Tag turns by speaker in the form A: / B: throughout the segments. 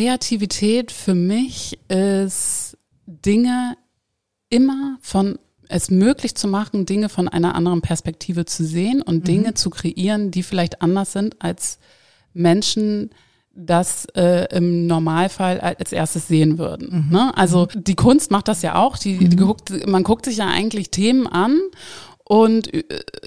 A: Kreativität für mich ist Dinge immer von es möglich zu machen, Dinge von einer anderen Perspektive zu sehen und mhm. Dinge zu kreieren, die vielleicht anders sind als Menschen das äh, im Normalfall als erstes sehen würden. Mhm. Ne? Also mhm. die Kunst macht das ja auch. Die, die mhm. guckt, man guckt sich ja eigentlich Themen an und äh,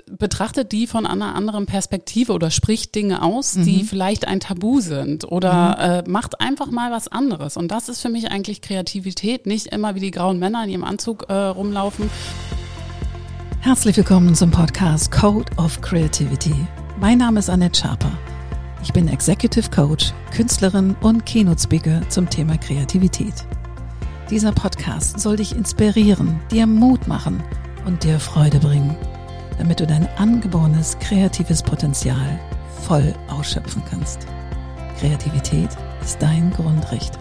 A: betrachtet die von einer anderen Perspektive oder spricht Dinge aus, mhm. die vielleicht ein Tabu sind oder mhm. äh, macht einfach mal was anderes. Und das ist für mich eigentlich Kreativität, nicht immer wie die grauen Männer in ihrem Anzug äh, rumlaufen.
B: Herzlich willkommen zum Podcast Code of Creativity. Mein Name ist Annette Schaper. Ich bin Executive Coach, Künstlerin und Keynote-Speaker zum Thema Kreativität. Dieser Podcast soll dich inspirieren, dir Mut machen – und dir Freude bringen, damit du dein angeborenes kreatives Potenzial voll ausschöpfen kannst. Kreativität ist dein Grundrecht.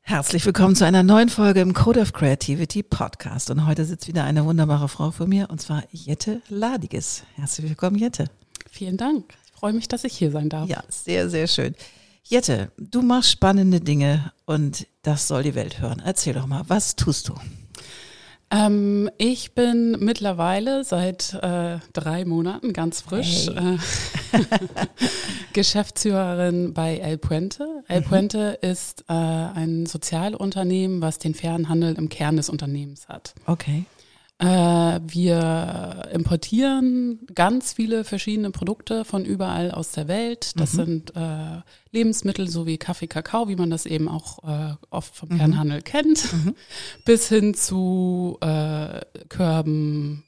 B: Herzlich willkommen zu einer neuen Folge im Code of Creativity Podcast. Und heute sitzt wieder eine wunderbare Frau vor mir, und zwar Jette Ladiges. Herzlich willkommen, Jette.
A: Vielen Dank. Ich freue mich, dass ich hier sein darf.
B: Ja, sehr, sehr schön. Jette, du machst spannende Dinge und das soll die Welt hören. Erzähl doch mal, was tust du?
A: Ähm, ich bin mittlerweile seit äh, drei Monaten ganz frisch hey. äh, Geschäftsführerin bei El Puente. El mhm. Puente ist äh, ein Sozialunternehmen, was den fairen Handel im Kern des Unternehmens hat.
B: Okay.
A: Äh, wir importieren ganz viele verschiedene Produkte von überall aus der Welt. Das mhm. sind äh, Lebensmittel sowie Kaffee, Kakao, wie man das eben auch äh, oft vom Fernhandel mhm. kennt, mhm. bis hin zu äh, Körben,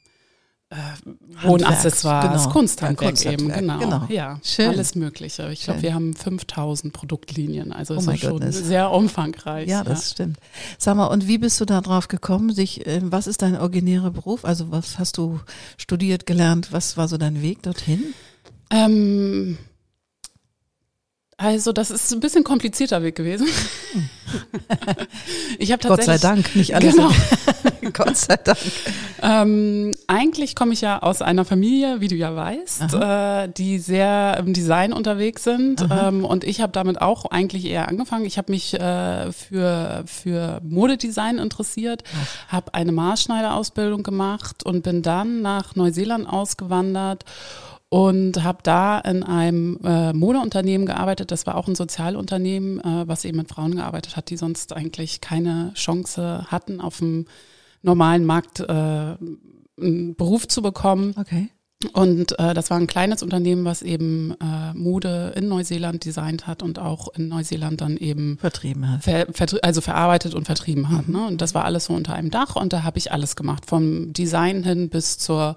A: äh, Wohnaccessoires, genau. Kunsthandwerk ja, eben, genau. genau. Ja, Schön. alles Mögliche. Ich glaube, wir haben 5000 Produktlinien, also oh ist schon goodness. sehr umfangreich.
B: Ja, das ja. stimmt. Sag mal, und wie bist du da drauf gekommen? Sich, äh, was ist dein originärer Beruf? Also was hast du studiert, gelernt? Was war so dein Weg dorthin?
A: Ähm, also, das ist ein bisschen komplizierter Weg gewesen.
B: ich habe Gott sei Dank, nicht alles. Genau.
A: Gott sei Dank. Ähm, eigentlich komme ich ja aus einer Familie, wie du ja weißt, äh, die sehr im Design unterwegs sind. Ähm, und ich habe damit auch eigentlich eher angefangen. Ich habe mich äh, für, für Modedesign interessiert, habe eine Maßschneiderausbildung gemacht und bin dann nach Neuseeland ausgewandert und habe da in einem äh, Modeunternehmen gearbeitet. Das war auch ein Sozialunternehmen, äh, was eben mit Frauen gearbeitet hat, die sonst eigentlich keine Chance hatten, auf dem normalen Markt äh, einen Beruf zu bekommen.
B: Okay.
A: Und äh, das war ein kleines Unternehmen, was eben äh, Mode in Neuseeland designt hat und auch in Neuseeland dann eben
B: vertrieben hat.
A: Ver, ver, also verarbeitet und vertrieben hat. Mhm. Ne? Und das war alles so unter einem Dach und da habe ich alles gemacht, vom Design hin bis zur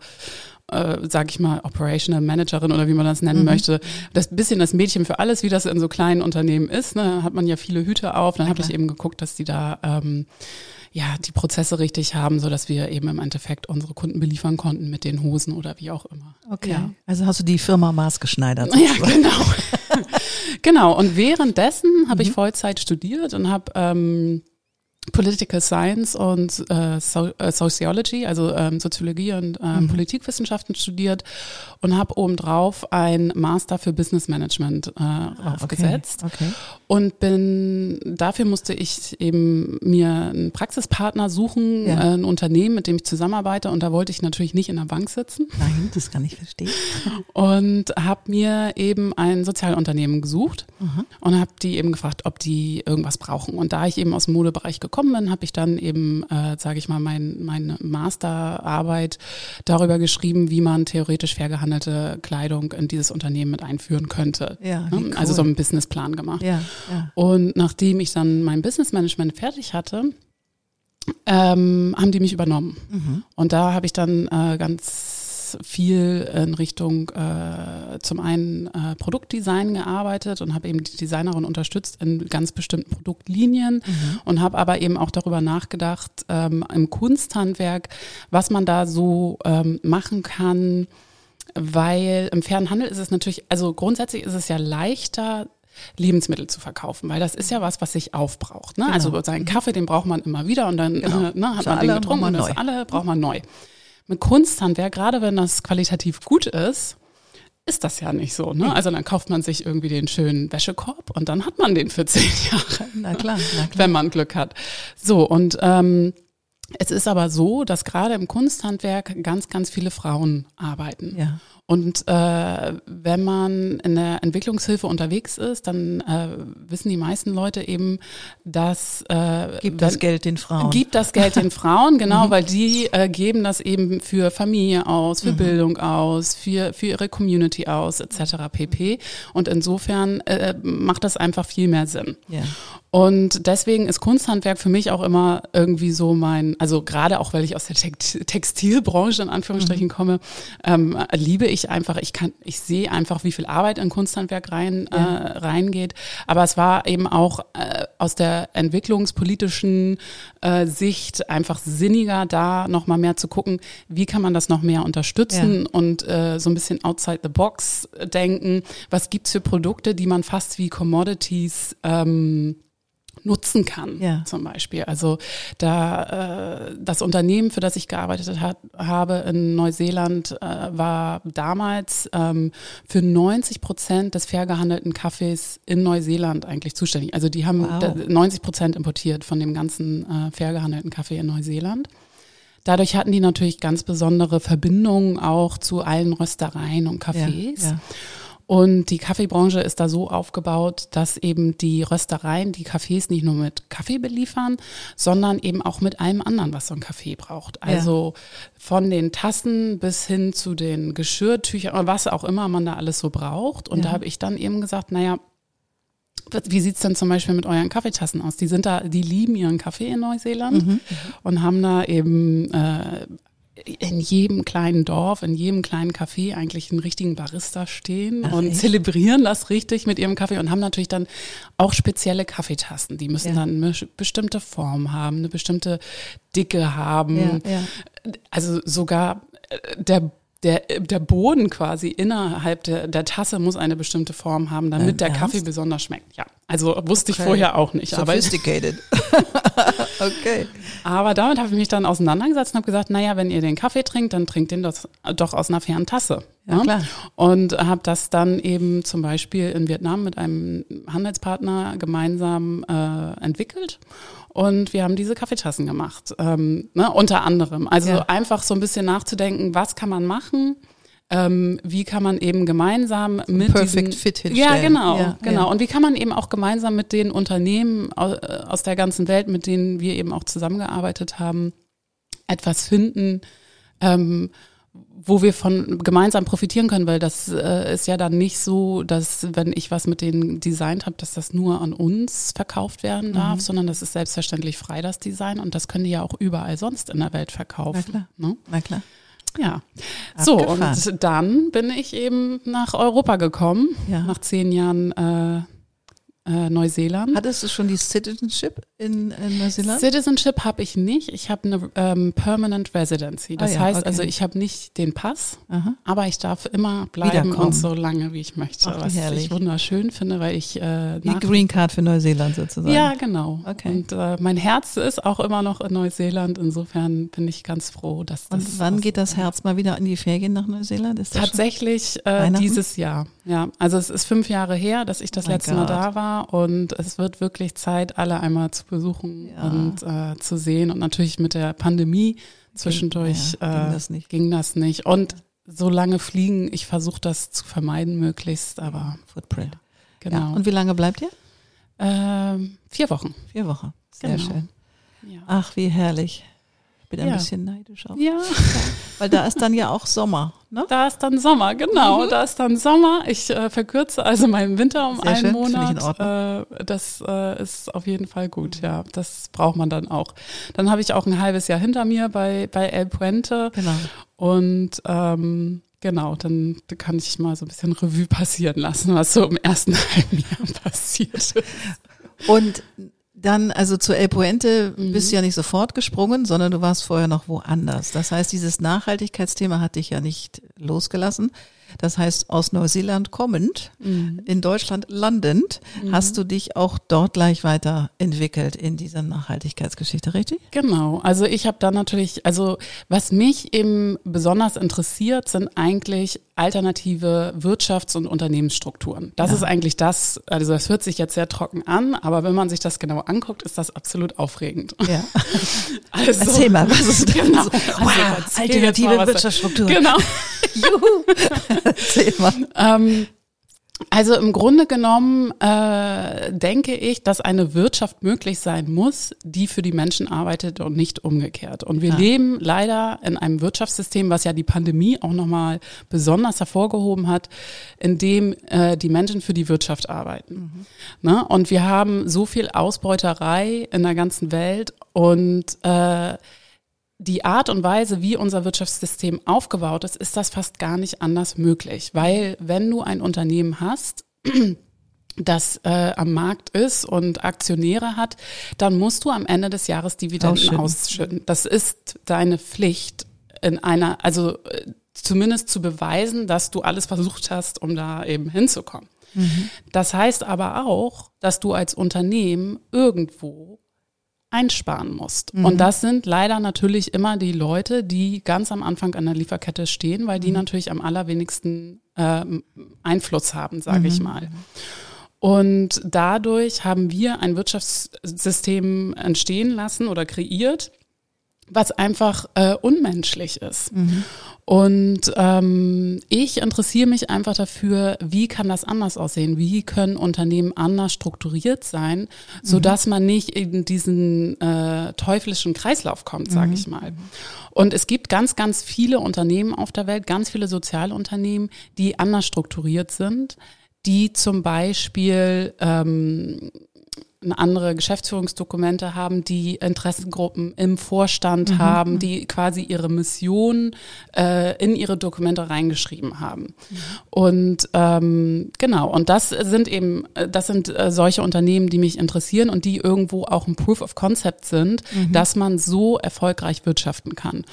A: äh, sag ich mal, Operational Managerin oder wie man das nennen mhm. möchte. Das bisschen das Mädchen für alles, wie das in so kleinen Unternehmen ist. Ne, hat man ja viele Hüte auf. Dann habe ich eben geguckt, dass die da ähm, ja die Prozesse richtig haben, so dass wir eben im Endeffekt unsere Kunden beliefern konnten mit den Hosen oder wie auch immer.
B: Okay. Ja. Also hast du die Firma maßgeschneidert.
A: Ja, genau. genau. Und währenddessen habe ich mhm. Vollzeit studiert und habe ähm, Political Science und äh, so, äh, Sociology, also ähm, Soziologie und ähm, mhm. Politikwissenschaften studiert und habe obendrauf ein Master für Business Management äh, ah, aufgesetzt.
B: Okay, okay.
A: Und bin, dafür musste ich eben mir einen Praxispartner suchen, ja. äh, ein Unternehmen, mit dem ich zusammenarbeite. Und da wollte ich natürlich nicht in der Bank sitzen.
B: Nein, das kann ich verstehen.
A: Und habe mir eben ein Sozialunternehmen gesucht mhm. und habe die eben gefragt, ob die irgendwas brauchen. Und da ich eben aus dem Modebereich gekommen gekommen bin, habe ich dann eben, äh, sage ich mal, mein, meine Masterarbeit darüber geschrieben, wie man theoretisch fair gehandelte Kleidung in dieses Unternehmen mit einführen könnte.
B: Ja, ne? cool.
A: Also so einen Businessplan gemacht.
B: Ja, ja.
A: Und nachdem ich dann mein Businessmanagement fertig hatte, ähm, haben die mich übernommen. Mhm. Und da habe ich dann äh, ganz viel in Richtung äh, zum einen äh, Produktdesign gearbeitet und habe eben die Designerin unterstützt in ganz bestimmten Produktlinien mhm. und habe aber eben auch darüber nachgedacht ähm, im Kunsthandwerk, was man da so ähm, machen kann, weil im fairen Handel ist es natürlich, also grundsätzlich ist es ja leichter, Lebensmittel zu verkaufen, weil das ist ja was, was sich aufbraucht. Ne? Genau. Also seinen Kaffee, den braucht man immer wieder und dann genau. ne, hat Für man den getrunken und das alle braucht man neu mit Kunsthandwerk, gerade wenn das qualitativ gut ist, ist das ja nicht so. Ne? Also dann kauft man sich irgendwie den schönen Wäschekorb und dann hat man den für zehn Jahre.
B: Na klar, na klar.
A: Wenn man Glück hat. So, und ähm, es ist aber so, dass gerade im Kunsthandwerk ganz, ganz viele Frauen arbeiten.
B: Ja.
A: Und äh, wenn man in der Entwicklungshilfe unterwegs ist, dann äh, wissen die meisten Leute eben, dass äh,
B: Gibt das Geld den Frauen.
A: Gibt das Geld den Frauen, genau, weil die äh, geben das eben für Familie aus, für Bildung aus, für, für ihre Community aus, etc. pp. Und insofern äh, macht das einfach viel mehr Sinn.
B: Ja.
A: Und deswegen ist Kunsthandwerk für mich auch immer irgendwie so mein, also gerade auch weil ich aus der Text- Textilbranche in Anführungsstrichen komme, ähm, liebe ich einfach, ich kann, ich sehe einfach, wie viel Arbeit in Kunsthandwerk rein, äh, reingeht. Aber es war eben auch äh, aus der entwicklungspolitischen äh, Sicht einfach sinniger, da nochmal mehr zu gucken, wie kann man das noch mehr unterstützen und äh, so ein bisschen outside the box denken. Was gibt's für Produkte, die man fast wie Commodities ähm, nutzen kann,
B: Ja.
A: zum Beispiel. Also da äh, das Unternehmen, für das ich gearbeitet hat, habe in Neuseeland, äh, war damals ähm, für 90 Prozent des fair gehandelten Kaffees in Neuseeland eigentlich zuständig. Also die haben
B: Wow.
A: da- 90 Prozent importiert von dem ganzen äh, fair gehandelten Kaffee in Neuseeland. Dadurch hatten die natürlich ganz besondere Verbindungen auch zu allen Röstereien und Cafés.
B: Ja, ja.
A: Und die Kaffeebranche ist da so aufgebaut, dass eben die Röstereien die Cafés nicht nur mit Kaffee beliefern, sondern eben auch mit allem anderen, was so ein Kaffee braucht. Also von den Tassen bis hin zu den Geschirrtüchern oder was auch immer man da alles so braucht. Und
B: Ja.
A: da habe ich dann eben gesagt, naja, wie sieht's denn zum Beispiel mit euren Kaffeetassen aus? Die sind da, die lieben ihren Kaffee in Neuseeland
B: Mhm.
A: und haben da eben äh, in jedem kleinen Dorf, in jedem kleinen Café eigentlich einen richtigen Barista stehen
B: Ach,
A: und
B: echt?
A: zelebrieren das richtig mit ihrem Kaffee und haben natürlich dann auch spezielle Kaffeetassen. Die müssen
B: Ja.
A: dann eine bestimmte Form haben, eine bestimmte Dicke haben.
B: Ja, ja.
A: Also sogar äh, der der, der Boden quasi innerhalb der, der Tasse muss eine bestimmte Form haben, damit
B: Dein
A: der
B: Ernst?
A: Kaffee besonders schmeckt. Ja, also wusste ich
B: Okay.
A: vorher auch nicht. Aber
B: Sophisticated. okay.
A: aber damit habe ich mich dann auseinandergesetzt und habe gesagt, naja, wenn ihr den Kaffee trinkt, dann trinkt den das doch aus einer fairen Tasse.
B: Ja, klar.
A: Und habe das dann eben zum Beispiel in Vietnam mit einem Handelspartner gemeinsam äh, entwickelt. Und wir haben diese Kaffeetassen gemacht, ähm, ne, unter anderem. Also
B: Ja.
A: einfach so ein bisschen nachzudenken, was kann man machen? Ähm, wie kann man eben gemeinsam mit
B: Perfect
A: diesen,
B: Fit
A: ja
B: hinstellen.
A: genau
B: Ja,
A: genau
B: ja.
A: und wie kann man eben auch gemeinsam mit den Unternehmen au- äh, aus der ganzen Welt mit denen wir eben auch zusammengearbeitet haben etwas finden ähm, wo wir von gemeinsam profitieren können, weil das äh, ist ja dann nicht so, dass wenn ich was mit denen designt habe, dass das nur an uns verkauft werden darf,
B: Mhm.
A: sondern das ist selbstverständlich frei, das Design und das können die ja auch überall sonst in der Welt verkaufen.
B: Na klar.
A: Ne?
B: Na klar.
A: Ja. So,
B: Abgefahren.
A: und dann bin ich eben nach Europa gekommen,
B: Ja.
A: nach zehn Jahren äh, äh, Neuseeland.
B: Hattest du schon die Citizenship in, in Neuseeland?
A: Citizenship habe ich nicht. Ich habe eine ähm, Permanent Residency. Das
B: Ah ja,
A: heißt
B: okay.
A: also, ich habe nicht den Pass,
B: Aha.
A: aber ich darf immer bleiben und so lange, wie ich möchte.
B: Ach,
A: was
B: herrlich.
A: ich wunderschön finde, weil ich äh,
B: Die Green Card für Neuseeland sozusagen.
A: ja, genau.
B: Okay.
A: Und äh, mein Herz ist auch immer noch in Neuseeland. Insofern bin ich ganz froh, dass das.
B: Und wann geht das Herz mal wieder in die Ferien nach Neuseeland? Ist das
A: Tatsächlich äh, dieses Jahr. Ja, also es ist fünf Jahre her, dass ich das
B: Oh
A: letzte Mal da war und es wird wirklich Zeit, alle einmal zu besuchen
B: Ja.
A: und äh, zu sehen und natürlich mit der Pandemie zwischendurch
B: ja, ging
A: äh,
B: das nicht.
A: ging das nicht. Und so lange fliegen, ich versuche das zu vermeiden möglichst, aber
B: Footprint.
A: genau.
B: Ja. Und wie lange bleibt ihr?
A: ähm, vier Wochen.
B: Vier Wochen. Sehr
A: Genau.
B: schön.
A: Ja.
B: Ach, wie herrlich. Ich bin ein
A: Ja.
B: bisschen neidisch auch.
A: ja.
B: Weil da ist dann ja auch Sommer, ne?
A: Da ist dann Sommer, genau. Da ist dann Sommer. Ich äh, verkürze also meinen Winter um
B: Mhm. Sehr
A: einen
B: schön,
A: Monat. Äh, das äh, ist auf jeden Fall gut, ja. Das braucht man dann auch. Dann habe ich auch ein halbes Jahr hinter mir bei, bei El Puente
B: Genau.
A: und ähm, genau, dann kann ich mal so ein bisschen Revue passieren lassen, was so im ersten halben Jahr passiert ist.
B: Und dann, also zu El Puente
A: Mhm.
B: bist du ja nicht sofort gesprungen, sondern du warst vorher noch woanders. Das heißt, dieses Nachhaltigkeitsthema hat dich ja nicht losgelassen. Das heißt, aus Neuseeland kommend,
A: Mhm.
B: in Deutschland landend, hast du dich auch dort gleich weiterentwickelt in dieser Nachhaltigkeitsgeschichte, richtig?
A: Genau, also ich habe da natürlich, also was mich eben besonders interessiert, sind eigentlich alternative Wirtschafts- und Unternehmensstrukturen. Das
B: Ja.
A: ist eigentlich das, also das hört sich jetzt sehr trocken an, aber wenn man sich das genau anguckt, ist das absolut aufregend.
B: Ja.
A: Also,
B: Erzähl mal, was ist
A: Genau.
B: so?
A: Also
B: Wow, alternative
A: mal, was-
B: Wirtschaftsstruktur.
A: Genau.
B: Juhu. Mal.
A: Ähm, also im Grunde genommen äh, denke ich, dass eine Wirtschaft möglich sein muss, die für die Menschen arbeitet und nicht umgekehrt. Und wir
B: Ja.
A: leben leider in einem Wirtschaftssystem, was ja die Pandemie auch nochmal besonders hervorgehoben hat, in dem äh, die Menschen für die Wirtschaft arbeiten. Ne? Und wir haben so viel Ausbeuterei in der ganzen Welt und äh, die Art und Weise, wie unser Wirtschaftssystem aufgebaut ist, ist das fast gar nicht anders möglich. Weil wenn du ein Unternehmen hast, das äh, am Markt ist und Aktionäre hat, dann musst du am Ende des Jahres Dividenden
B: Ausschütten.
A: ausschütten. Das ist deine Pflicht in einer, also äh, zumindest zu beweisen, dass du alles versucht hast, um da eben hinzukommen. Das heißt aber auch, dass du als Unternehmen irgendwo einsparen musst. Und das sind leider natürlich immer die Leute, die ganz am Anfang an der Lieferkette stehen, weil die natürlich am allerwenigsten ähm, Einfluss haben, sage ich mal. Und dadurch haben wir ein Wirtschaftssystem entstehen lassen oder kreiert, was einfach äh, unmenschlich ist. Und ähm, ich interessiere mich einfach dafür, wie kann das anders aussehen? Wie können Unternehmen anders strukturiert sein, so dass man nicht in diesen äh, teuflischen Kreislauf kommt, sage ich mal. Und es gibt ganz, ganz viele Unternehmen auf der Welt, ganz viele Sozialunternehmen, die anders strukturiert sind, die zum Beispiel ähm, andere Geschäftsführungsdokumente haben, die Interessengruppen im Vorstand haben, die quasi ihre Mission äh, in ihre Dokumente reingeschrieben haben. Und ähm, genau, und das sind eben, äh, das sind äh, solche Unternehmen, die mich interessieren und die irgendwo auch ein Proof of Concept sind, dass man so erfolgreich wirtschaften kann.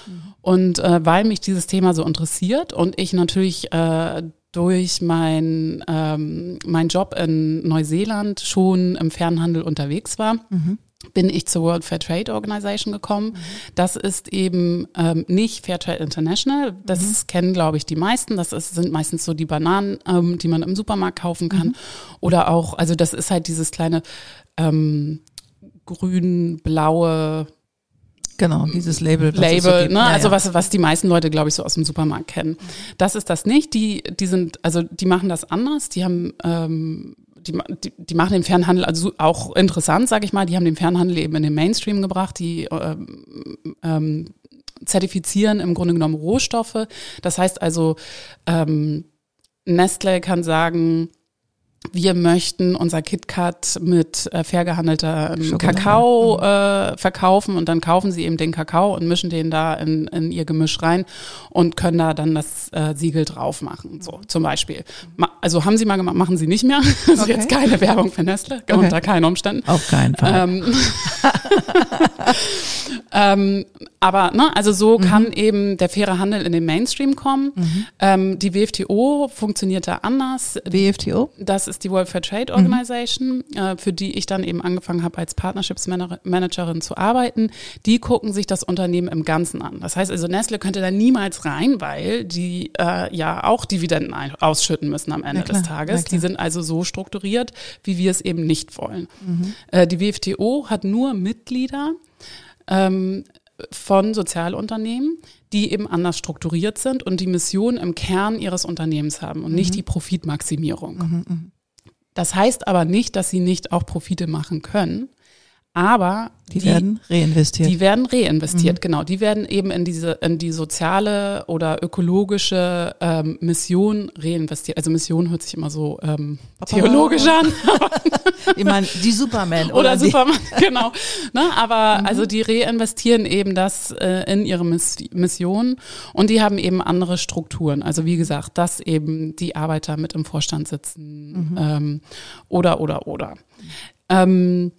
A: Und äh, weil mich dieses Thema so interessiert und ich natürlich äh, durch mein, ähm, mein Job in Neuseeland schon im Fernhandel unterwegs war, bin ich zur World Fair Trade Organization gekommen. Das ist eben ähm, nicht Fair Trade International. Das kennen, glaube ich, die meisten. Das ist, sind meistens so die Bananen, ähm, die man im Supermarkt kaufen kann. Oder auch, also das ist halt dieses kleine ähm, grün-blaue
B: Genau, dieses Label. so
A: Label,
B: gibt.
A: ne?
B: Ja,
A: also
B: ja.
A: was, was die meisten Leute, glaube ich, so aus dem Supermarkt kennen. Das ist das nicht. Die, die sind, also die machen das anders. Die haben, ähm, die, die, die machen den Fernhandel also auch interessant, sage ich mal. Die haben den Fernhandel eben in den Mainstream gebracht. Die ähm, ähm, zertifizieren im Grunde genommen Rohstoffe. Das heißt also, ähm, Nestle kann sagen, wir möchten unser KitKat mit äh, fair gehandelter
B: Schokolade.
A: Kakao äh, verkaufen und dann kaufen sie eben den Kakao und mischen den da in, in ihr Gemisch rein und können da dann das äh, Siegel drauf machen, so zum Beispiel. Ma also haben sie mal gemacht, machen sie nicht mehr. Das ist
B: Okay.
A: jetzt keine Werbung für Nestle,
B: Okay.
A: unter keinen Umständen.
B: Auf keinen Fall.
A: Ähm, ähm, aber ne, also so kann eben der faire Handel in den Mainstream kommen. Ähm, die WFTO funktioniert da anders.
B: WFTO?
A: Das ist die World Fair Trade Organization, äh, für die ich dann eben angefangen habe, als Partnerships Mana- Managerin zu arbeiten. Die gucken sich das Unternehmen im Ganzen an. Das heißt also, Nestle könnte da niemals rein, weil die äh, ja auch Dividenden ausschütten müssen am Ende
B: klar,
A: des Tages.
B: klar.
A: Die sind also so strukturiert, wie wir es eben nicht wollen. Äh, die WFTO hat nur Mitglieder ähm, von Sozialunternehmen, die eben anders strukturiert sind und die Mission im Kern ihres Unternehmens haben und nicht die Profitmaximierung. Das heißt aber nicht, dass sie nicht auch Profite machen können, aber
B: Die, werden reinvestiert.
A: die werden reinvestiert, genau. Die werden eben in diese, in die soziale oder ökologische ähm, Mission reinvestiert. Also Mission hört sich immer so ähm, theologisch an.
B: ich meine, die Superman oder,
A: Oder
B: die,
A: Superman, genau. Ne, aber also die reinvestieren eben das äh, in ihre Miss Mission und die haben eben andere Strukturen. Also wie gesagt, dass eben die Arbeiter mit im Vorstand sitzen ähm, oder oder oder. Ähm,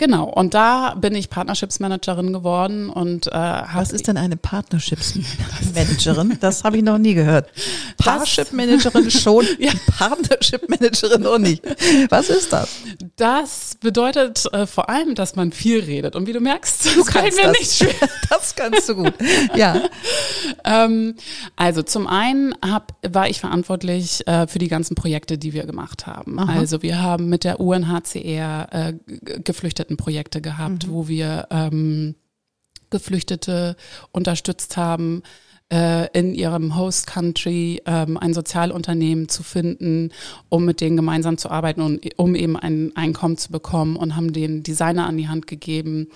A: Genau, und da bin ich Partnerships-Managerin geworden und äh,
B: Was ist denn eine Partnerships-Managerin? Das habe ich noch nie gehört. Parship-Managerin schon, ja. Partnership-Managerin noch nicht. Was ist das?
A: Das bedeutet äh, vor allem, dass man viel redet. Und wie du merkst, du das fällt mir das. nicht schwer.
B: Das kannst du gut. Ja.
A: ähm, also zum einen hab, war ich verantwortlich äh, für die ganzen Projekte, die wir gemacht haben. Aha. Also wir haben mit der UNHCR äh, Geflüchtetenprojekte gehabt, mhm. wo wir ähm, Geflüchtete unterstützt haben, in ihrem Host Country ähm, ein Sozialunternehmen zu finden, um mit denen gemeinsam zu arbeiten und um eben ein Einkommen zu bekommen und haben den Designer an die Hand gegeben,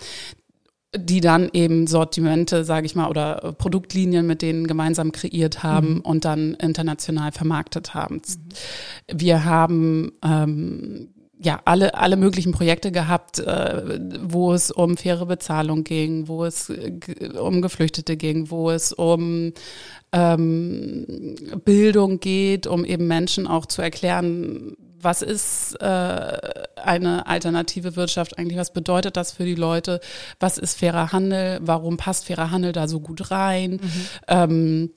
A: die dann eben Sortimente, sage ich mal, oder Produktlinien mit denen gemeinsam kreiert haben mhm. und dann international vermarktet haben. Mhm. Wir haben ähm, ja, alle, alle möglichen Projekte gehabt, äh, wo es um faire Bezahlung ging, wo es um Geflüchtete ging, wo es um ähm, Bildung geht, um eben Menschen auch zu erklären, was ist äh, eine alternative Wirtschaft eigentlich, was bedeutet das für die Leute, was ist fairer Handel, warum passt fairer Handel da so gut rein. Mhm. Ähm,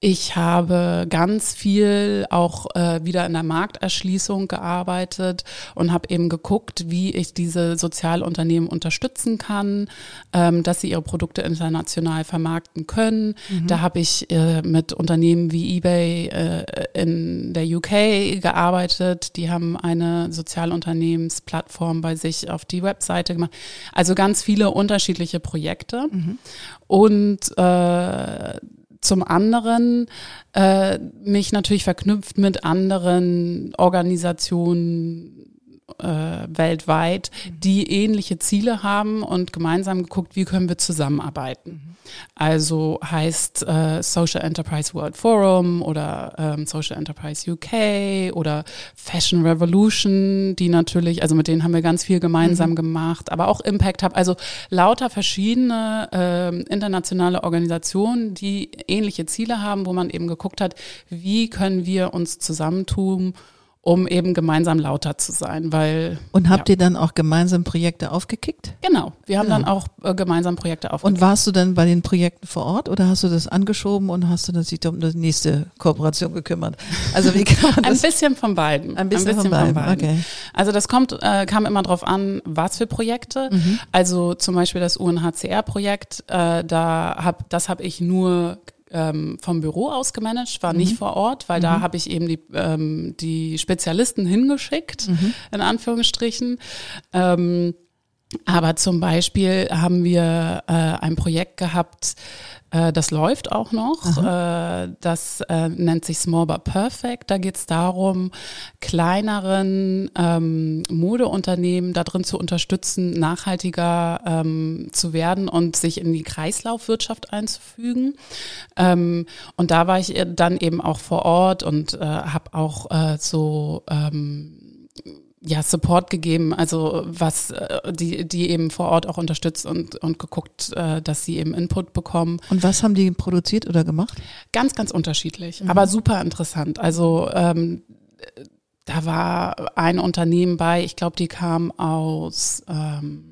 A: ich habe ganz viel auch äh, wieder in der Markterschließung gearbeitet und habe eben geguckt, wie ich diese Sozialunternehmen unterstützen kann, ähm, dass sie ihre Produkte international vermarkten können. Mhm. Da habe ich äh, mit Unternehmen wie eBay äh, in der UK gearbeitet. Die haben eine Sozialunternehmensplattform bei sich auf die Webseite gemacht. Also ganz viele unterschiedliche Projekte. Mhm. Und äh, zum anderen äh, mich natürlich verknüpft mit anderen Organisationen äh, weltweit, mhm. die ähnliche Ziele haben und gemeinsam geguckt, wie können wir zusammenarbeiten. Mhm. Also heißt äh, Social Enterprise World Forum oder ähm, Social Enterprise UK oder Fashion Revolution, die natürlich, also mit denen haben wir ganz viel gemeinsam mhm. gemacht, aber auch Impact Hub, also lauter verschiedene äh, internationale Organisationen, die ähnliche Ziele haben, wo man eben geguckt hat, wie können wir uns zusammentun, um eben gemeinsam lauter zu sein, weil.
B: Und habt ja. ihr dann auch gemeinsam Projekte aufgekickt?
A: Genau, wir haben ja. dann auch äh, gemeinsam Projekte aufgekickt.
B: Und warst du dann bei den Projekten vor Ort oder hast du das angeschoben und hast du dann sich um die nächste Kooperation gekümmert?
A: Also wie kann man das? Ein bisschen von beiden.
B: Ein bisschen, Ein bisschen von, beiden. von, beiden. Okay.
A: Also das kommt, äh, kam immer drauf an, was für Projekte. Mhm. Also zum Beispiel das UNHCR-Projekt, äh, da hab, das habe ich nur ähm, vom Büro aus gemanagt, war mhm. nicht vor Ort, weil mhm. da habe ich eben die, ähm, die Spezialisten hingeschickt, mhm. in Anführungsstrichen. Ähm, aber zum Beispiel haben wir äh, ein Projekt gehabt, das läuft auch noch. Äh, das äh, nennt sich Small But Perfect. Da geht es darum, kleineren ähm, Modeunternehmen darin zu unterstützen, nachhaltiger ähm, zu werden und sich in die Kreislaufwirtschaft einzufügen. Ähm, und da war ich dann eben auch vor Ort und äh, habe auch äh, so ähm, ja, Support gegeben, also was äh, die, die eben vor Ort auch unterstützt und, und geguckt, äh, dass sie eben Input bekommen.
B: Und was haben die produziert oder gemacht?
A: Ganz, ganz unterschiedlich, mhm. aber super interessant. Also ähm, da war ein Unternehmen bei, ich glaube, die kam aus ähm,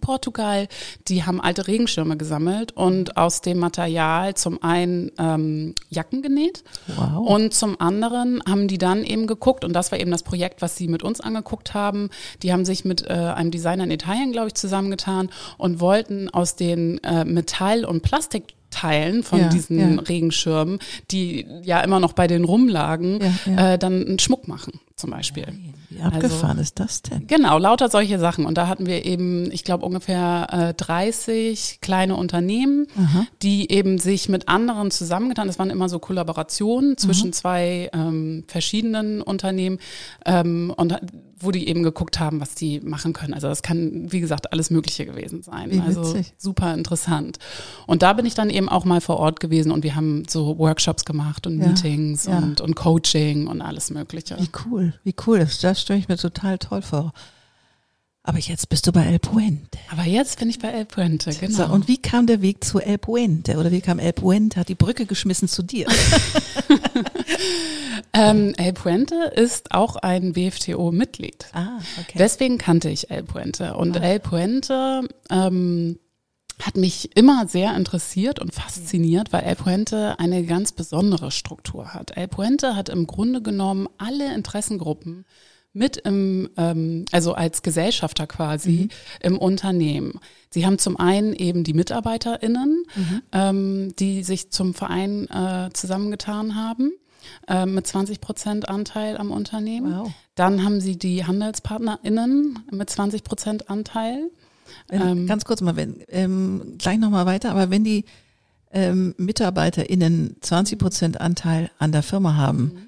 A: Portugal, die haben alte Regenschirme gesammelt und aus dem Material zum einen ähm, Jacken genäht wow. und zum anderen haben die dann eben geguckt und das war eben das Projekt, was sie mit uns angeguckt haben. Die haben sich mit äh, einem Designer in Italien, glaube ich, zusammengetan und wollten aus den äh, Metall- und Plastik Teilen von ja, diesen ja. Regenschirmen, die ja immer noch bei den rumlagen, ja, äh, dann einen Schmuck machen zum Beispiel.
B: Wie abgefahren also, ist das denn?
A: Genau, lauter solche Sachen. Und da hatten wir eben, ich glaube, ungefähr äh, 30 kleine Unternehmen, Aha. die eben sich mit anderen zusammengetan. Das waren immer so Kollaborationen zwischen Aha. zwei ähm, verschiedenen Unternehmen ähm, und wo die eben geguckt haben, was die machen können. Also das kann, wie gesagt, alles Mögliche gewesen sein.
B: Wie
A: also super interessant. Und da bin ich dann eben auch mal vor Ort gewesen und wir haben so Workshops gemacht und ja, Meetings ja. Und, und Coaching und alles Mögliche.
B: Wie cool, wie cool. Das, das stelle ich mir total toll vor. Aber jetzt bist du bei El Puente.
A: Aber jetzt bin ich bei El Puente, genau.
B: So, und wie kam der Weg zu El Puente? Oder wie kam El Puente, hat die Brücke geschmissen zu dir?
A: ähm, El Puente ist auch ein WFTO-Mitglied.
B: ah, okay.
A: Deswegen kannte ich El Puente. Und
B: Ah.
A: El Puente ähm, hat mich immer sehr interessiert und fasziniert, weil El Puente eine ganz besondere Struktur hat. El Puente hat im Grunde genommen alle Interessengruppen mit im, ähm, also als Gesellschafter quasi im Unternehmen. Sie haben zum einen eben die MitarbeiterInnen, ähm, die sich zum Verein äh, zusammengetan haben, äh, mit 20 Prozent Anteil am Unternehmen.
B: Wow.
A: Dann haben sie die HandelspartnerInnen mit 20 Prozent Anteil.
B: Wenn,
A: Ähm,
B: ganz kurz mal, wenn, ähm, gleich nochmal weiter, aber wenn die ähm, MitarbeiterInnen 20 Prozent Anteil an der Firma haben,
A: Mhm.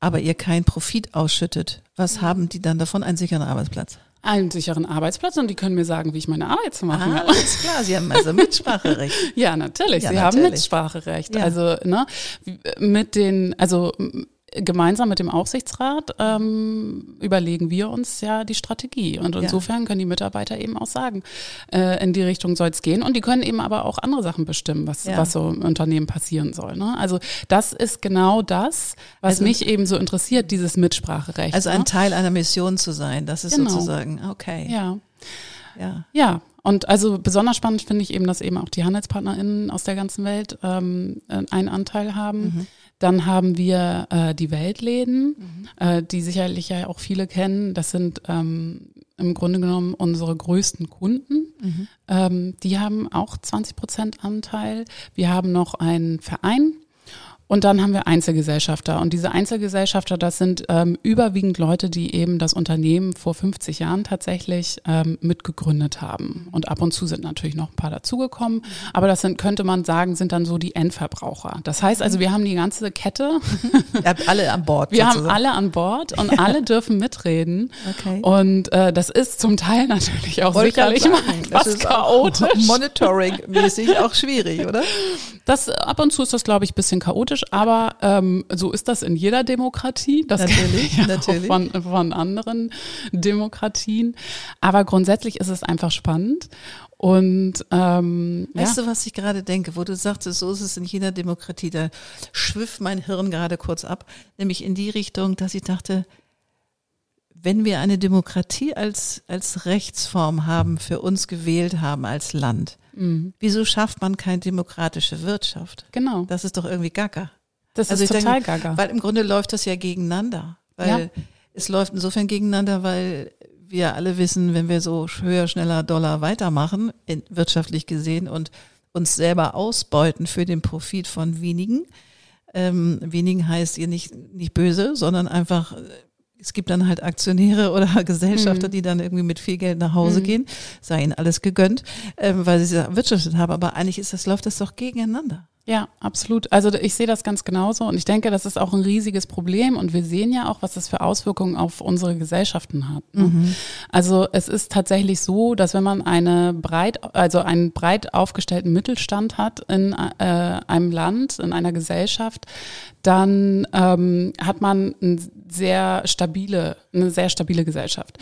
B: aber ihr keinen Profit ausschüttet, was haben die dann davon? Einen sicheren Arbeitsplatz?
A: Einen sicheren Arbeitsplatz und die können mir sagen, wie ich meine Arbeit zu machen
B: Ah,
A: habe.
B: alles klar, Sie haben also Mitspracherecht.
A: Ja, natürlich.
B: Ja,
A: Sie haben
B: natürlich.
A: Mitspracherecht.
B: Ja.
A: Also ne, mit den, also gemeinsam mit dem Aufsichtsrat ähm, überlegen wir uns ja die Strategie. Und
B: Ja.
A: insofern können die Mitarbeiter eben auch sagen, äh, in die Richtung soll es gehen. Und die können eben aber auch andere Sachen bestimmen, was,
B: Ja.
A: was so im Unternehmen passieren soll. Ne? Also das ist genau das, was
B: Also-
A: mich eben so interessiert, dieses Mitspracherecht.
B: Also ein
A: ne?
B: Teil einer Mission zu sein, das ist
A: Genau.
B: sozusagen, okay.
A: Ja.
B: ja.
A: Ja, und also besonders spannend finde ich eben, dass eben auch die HandelspartnerInnen aus der ganzen Welt ähm, äh, einen Anteil haben.
B: Mhm.
A: Dann haben wir äh, die Weltläden, äh, die sicherlich ja auch viele kennen. Das sind ähm, im Grunde genommen unsere größten Kunden.
B: Mhm.
A: Ähm, die haben auch 20 Prozent Anteil. Wir haben noch einen Verein. Und dann haben wir Einzelgesellschafter. Und diese Einzelgesellschafter, das sind ähm, überwiegend Leute, die eben das Unternehmen vor 50 Jahren tatsächlich ähm, mitgegründet haben. Und ab und zu sind natürlich noch ein paar dazugekommen. Aber das sind, könnte man sagen, sind dann so die Endverbraucher. Das heißt also, wir haben die ganze Kette.
B: Ihr habt alle an Bord.
A: Wir haben
B: sozusagen.
A: alle an Bord und alle dürfen mitreden.
B: Okay.
A: Und äh, das ist zum Teil natürlich auch
B: Wollte
A: sicherlich mal
B: sagen, das
A: etwas chaotisch.
B: Monitoring-mäßig auch schwierig, oder?
A: Das ab und zu ist das, glaube ich, bisschen chaotisch, aber ähm, so ist das in jeder Demokratie. Das
B: Natürlich,
A: ja
B: natürlich.
A: Von, von anderen Demokratien. Aber grundsätzlich ist es einfach spannend. Und ähm,
B: Weißt
A: ja.
B: du, was ich gerade denke, wo du sagtest, so ist es in jeder Demokratie, da schwifft mein Hirn gerade kurz ab, nämlich in die Richtung, dass ich dachte, wenn wir eine Demokratie als, als Rechtsform haben, für uns gewählt haben als Land,
A: Mhm.
B: wieso schafft man keine demokratische Wirtschaft?
A: genau.
B: Das ist doch irgendwie gaga.
A: Das
B: Also
A: ist total
B: denke,
A: gaga.
B: Weil im Grunde läuft das ja gegeneinander. Weil
A: Ja.
B: es läuft insofern gegeneinander, weil wir alle wissen, wenn wir so höher, schneller, Dollar weitermachen, in, wirtschaftlich gesehen, und uns selber ausbeuten für den Profit von wenigen, ähm, wenigen heißt ihr nicht, nicht böse, sondern einfach, äh, es gibt dann halt Aktionäre oder Gesellschafter,
A: Mhm.
B: die dann irgendwie mit viel Geld nach Hause
A: Mhm.
B: gehen, sei ihnen alles gegönnt, ähm, weil sie es erwirtschaftet haben. Aber eigentlich ist das, läuft das doch gegeneinander.
A: Ja, absolut. Also ich sehe das ganz genauso und ich denke, das ist auch ein riesiges Problem und wir sehen ja auch, was das für Auswirkungen auf unsere Gesellschaften hat. Ne? Also es ist tatsächlich so, dass wenn man eine breit, also einen breit aufgestellten Mittelstand hat in äh, einem Land, in einer Gesellschaft, dann ähm, hat man eine sehr stabile, eine sehr stabile Gesellschaft.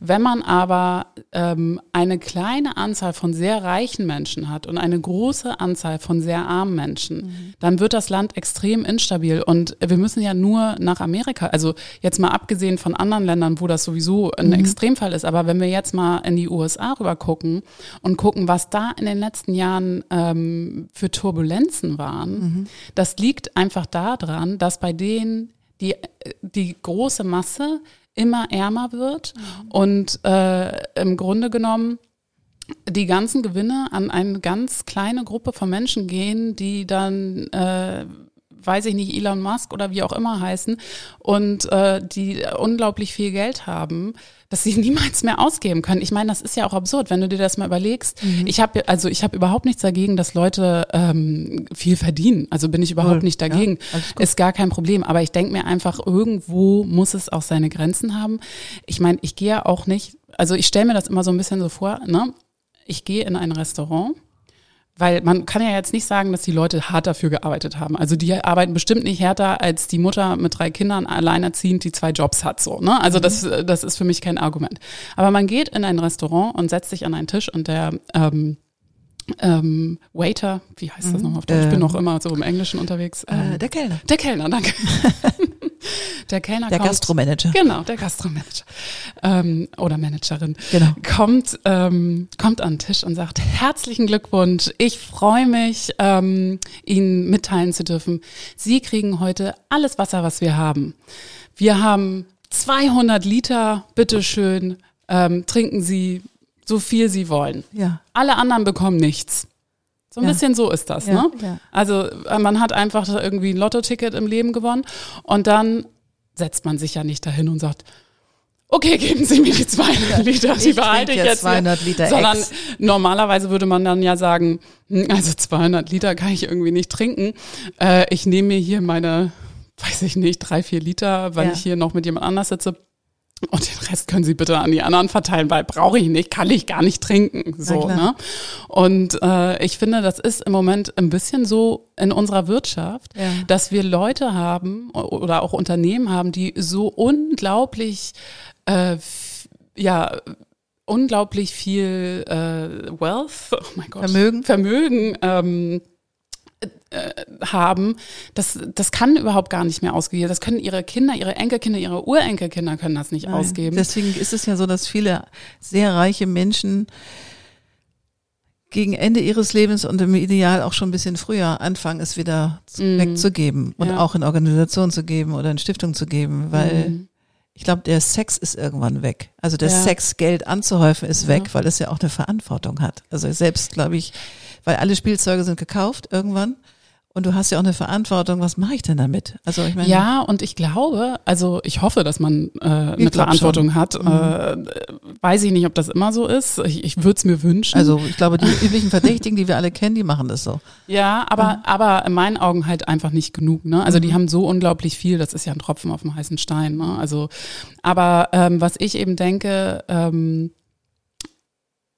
A: Wenn man aber ähm, eine kleine Anzahl von sehr reichen Menschen hat und eine große Anzahl von sehr armen Menschen, dann wird das Land extrem instabil. Und wir müssen ja nur nach Amerika, also jetzt mal abgesehen von anderen Ländern, wo das sowieso ein Extremfall ist, aber wenn wir jetzt mal in die USA rüber gucken und gucken, was da in den letzten Jahren ähm, für Turbulenzen waren, das liegt einfach daran, dass bei denen die, die große Masse immer ärmer wird. Und äh, im Grunde genommen die ganzen Gewinne an eine ganz kleine Gruppe von Menschen gehen, die dann, äh, weiß ich nicht, Elon Musk oder wie auch immer heißen und äh, die unglaublich viel Geld haben, dass sie niemals mehr ausgeben können. Ich meine, das ist ja auch absurd, wenn du dir das mal überlegst. Ich habe also ich habe überhaupt nichts dagegen, dass Leute ähm, viel verdienen. Also bin ich überhaupt
B: Voll,
A: nicht
B: ja,
A: dagegen.
B: gut.
A: ist gar kein Problem. Aber ich denke mir einfach, irgendwo muss es auch seine Grenzen haben. Ich meine, ich gehe ja auch nicht, also ich stelle mir das immer so ein bisschen so vor, ne? Ich gehe in ein Restaurant, weil man kann ja jetzt nicht sagen, dass die Leute hart dafür gearbeitet haben. Also die arbeiten bestimmt nicht härter als die Mutter mit drei Kindern alleinerziehend, die zwei Jobs hat. So, ne? Also mhm. das, das ist für mich kein Argument. Aber man geht in ein Restaurant und setzt sich an einen Tisch und der ähm, ähm, Waiter, wie heißt das mhm. nochmal auf Deutsch? Ich bin noch immer so im Englischen unterwegs.
B: Äh, ähm, der Kellner.
A: Der Kellner, danke. der Kellner
B: Der kommt, Gastromanager.
A: Genau, der Gastromanager. Ähm, oder Managerin.
B: Genau.
A: Kommt, ähm, kommt an den Tisch und sagt, herzlichen Glückwunsch. Ich freue mich, ähm, Ihnen mitteilen zu dürfen. Sie kriegen heute alles Wasser, was wir haben. Wir haben 200 Liter, bitteschön, ähm, trinken Sie so viel sie wollen.
B: Ja.
A: Alle anderen bekommen nichts. So ein ja. bisschen so ist das, ja, ne? Ja. Also äh, man hat einfach irgendwie ein Lottoticket im Leben gewonnen und dann setzt man sich ja nicht dahin und sagt, okay, geben Sie mir die 200 Liter, die behalte ich jetzt.
B: 200 Liter
A: Sondern normalerweise würde man dann ja sagen, hm, also 200 Liter kann ich irgendwie nicht trinken. Äh, ich nehme mir hier meine, weiß ich nicht, drei, vier Liter, weil ich hier noch mit jemand anders sitze und den Rest können Sie bitte an die anderen verteilen, weil brauche ich nicht, kann ich gar nicht trinken. So, ne? Und äh, ich finde, das ist im Moment ein bisschen so in unserer Wirtschaft, ja. dass wir Leute haben oder auch Unternehmen haben, die so unglaublich, äh, ja, unglaublich viel äh, Wealth, oh mein Gott,
B: Vermögen,
A: Vermögen ähm, äh, haben, das, das kann überhaupt gar nicht mehr ausgegeben. Das können ihre Kinder, ihre Enkelkinder, ihre Urenkelkinder können das nicht Nein. ausgeben.
B: Deswegen ist es ja so, dass viele sehr reiche Menschen gegen Ende ihres Lebens und im Ideal auch schon ein bisschen früher anfangen, es wieder mm. wegzugeben und ja. auch in Organisationen zu geben oder in Stiftungen zu geben, weil mm. ich glaube, der Sex ist irgendwann weg. Also der ja. Sex, Geld anzuhäufen, ist ja. weg, weil es ja auch eine Verantwortung hat. Also selbst, glaube ich, weil alle Spielzeuge sind gekauft irgendwann. Und du hast ja auch eine Verantwortung, was mache ich denn damit?
A: Also ich meine, ja, und ich glaube, also ich hoffe, dass man äh, eine Verantwortung schon. hat. Mhm. Äh, weiß ich nicht, ob das immer so ist. Ich, ich würde es mir wünschen.
B: Also ich glaube, die üblichen Verdächtigen, die wir alle kennen, die machen das so.
A: Ja, aber, mhm. aber in meinen Augen halt einfach nicht genug. Ne? Also mhm. die haben so unglaublich viel, das ist ja ein Tropfen auf dem heißen Stein. Ne? Also, aber ähm, was ich eben denke, ähm,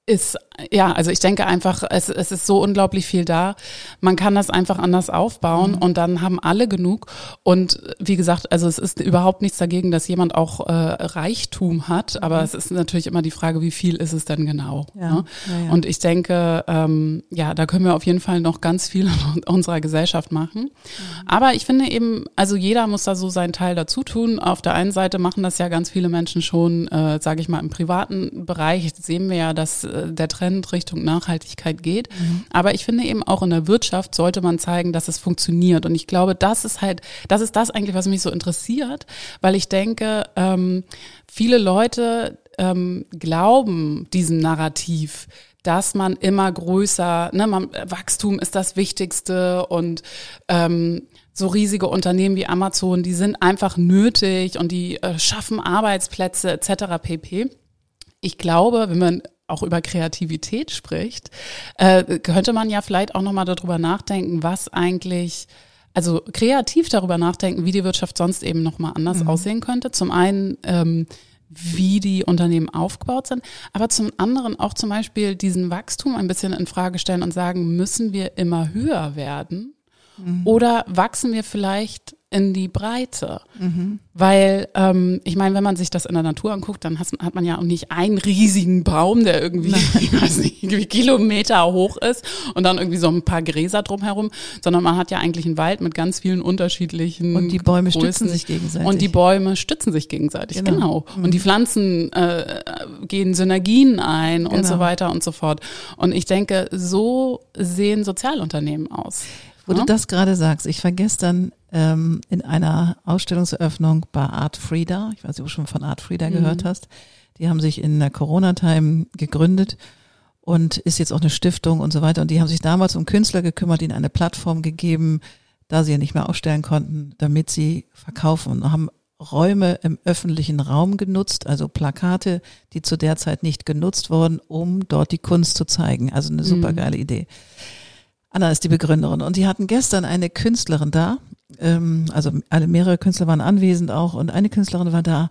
A: ist, ja, also ich denke einfach, es, es ist so unglaublich viel da. Man kann das einfach anders aufbauen mhm. und dann haben alle genug. Und wie gesagt, also es ist überhaupt nichts dagegen, dass jemand auch äh, Reichtum hat, aber mhm. es ist natürlich immer die Frage, wie viel ist es denn genau? Ja. Ne? Ja, ja. Und ich denke, ähm, ja, da können wir auf jeden Fall noch ganz viel in unserer Gesellschaft machen. Mhm. Aber ich finde eben, also jeder muss da so seinen Teil dazu tun. Auf der einen Seite machen das ja ganz viele Menschen schon, äh, sage ich mal, im privaten Bereich sehen wir ja, dass der Trend Richtung Nachhaltigkeit geht. Mhm. Aber ich finde eben auch in der Wirtschaft sollte man zeigen, dass es funktioniert. Und ich glaube, das ist halt, das ist das eigentlich, was mich so interessiert, weil ich denke, ähm, viele Leute ähm, glauben diesem Narrativ, dass man immer größer, ne, man, Wachstum ist das Wichtigste und ähm, so riesige Unternehmen wie Amazon, die sind einfach nötig und die äh, schaffen Arbeitsplätze etc. pp. Ich glaube, wenn man auch über Kreativität spricht, äh, könnte man ja vielleicht auch nochmal darüber nachdenken, was eigentlich also kreativ darüber nachdenken, wie die Wirtschaft sonst eben nochmal anders mhm. aussehen könnte. Zum einen, ähm, wie die Unternehmen aufgebaut sind, aber zum anderen auch zum Beispiel diesen Wachstum ein bisschen in Frage stellen und sagen, müssen wir immer höher werden? Mhm. Oder wachsen wir vielleicht in die Breite. Mhm. Weil, ähm, ich meine, wenn man sich das in der Natur anguckt, dann hat, hat man ja auch nicht einen riesigen Baum, der irgendwie, ich weiß nicht, irgendwie Kilometer hoch ist und dann irgendwie so ein paar Gräser drumherum, sondern man hat ja eigentlich einen Wald mit ganz vielen unterschiedlichen
B: Und die Bäume Größen. stützen sich gegenseitig.
A: Und die Bäume stützen sich gegenseitig, genau. genau. Mhm. Und die Pflanzen äh, gehen Synergien ein genau. und so weiter und so fort. Und ich denke, so sehen Sozialunternehmen aus.
B: Wo ja? du das gerade sagst, ich war gestern ähm, in einer Ausstellungseröffnung bei Art Frieda, ich weiß nicht, ob du schon von Art Frieda mhm. gehört hast, die haben sich in der Corona-Time gegründet und ist jetzt auch eine Stiftung und so weiter. Und die haben sich damals um Künstler gekümmert, ihnen eine Plattform gegeben, da sie ja nicht mehr ausstellen konnten, damit sie verkaufen und haben Räume im öffentlichen Raum genutzt, also Plakate, die zu der Zeit nicht genutzt wurden, um dort die Kunst zu zeigen. Also eine super geile mhm. Idee. Anna ist die Begründerin und die hatten gestern eine Künstlerin da, ähm, also alle mehrere Künstler waren anwesend auch und eine Künstlerin war da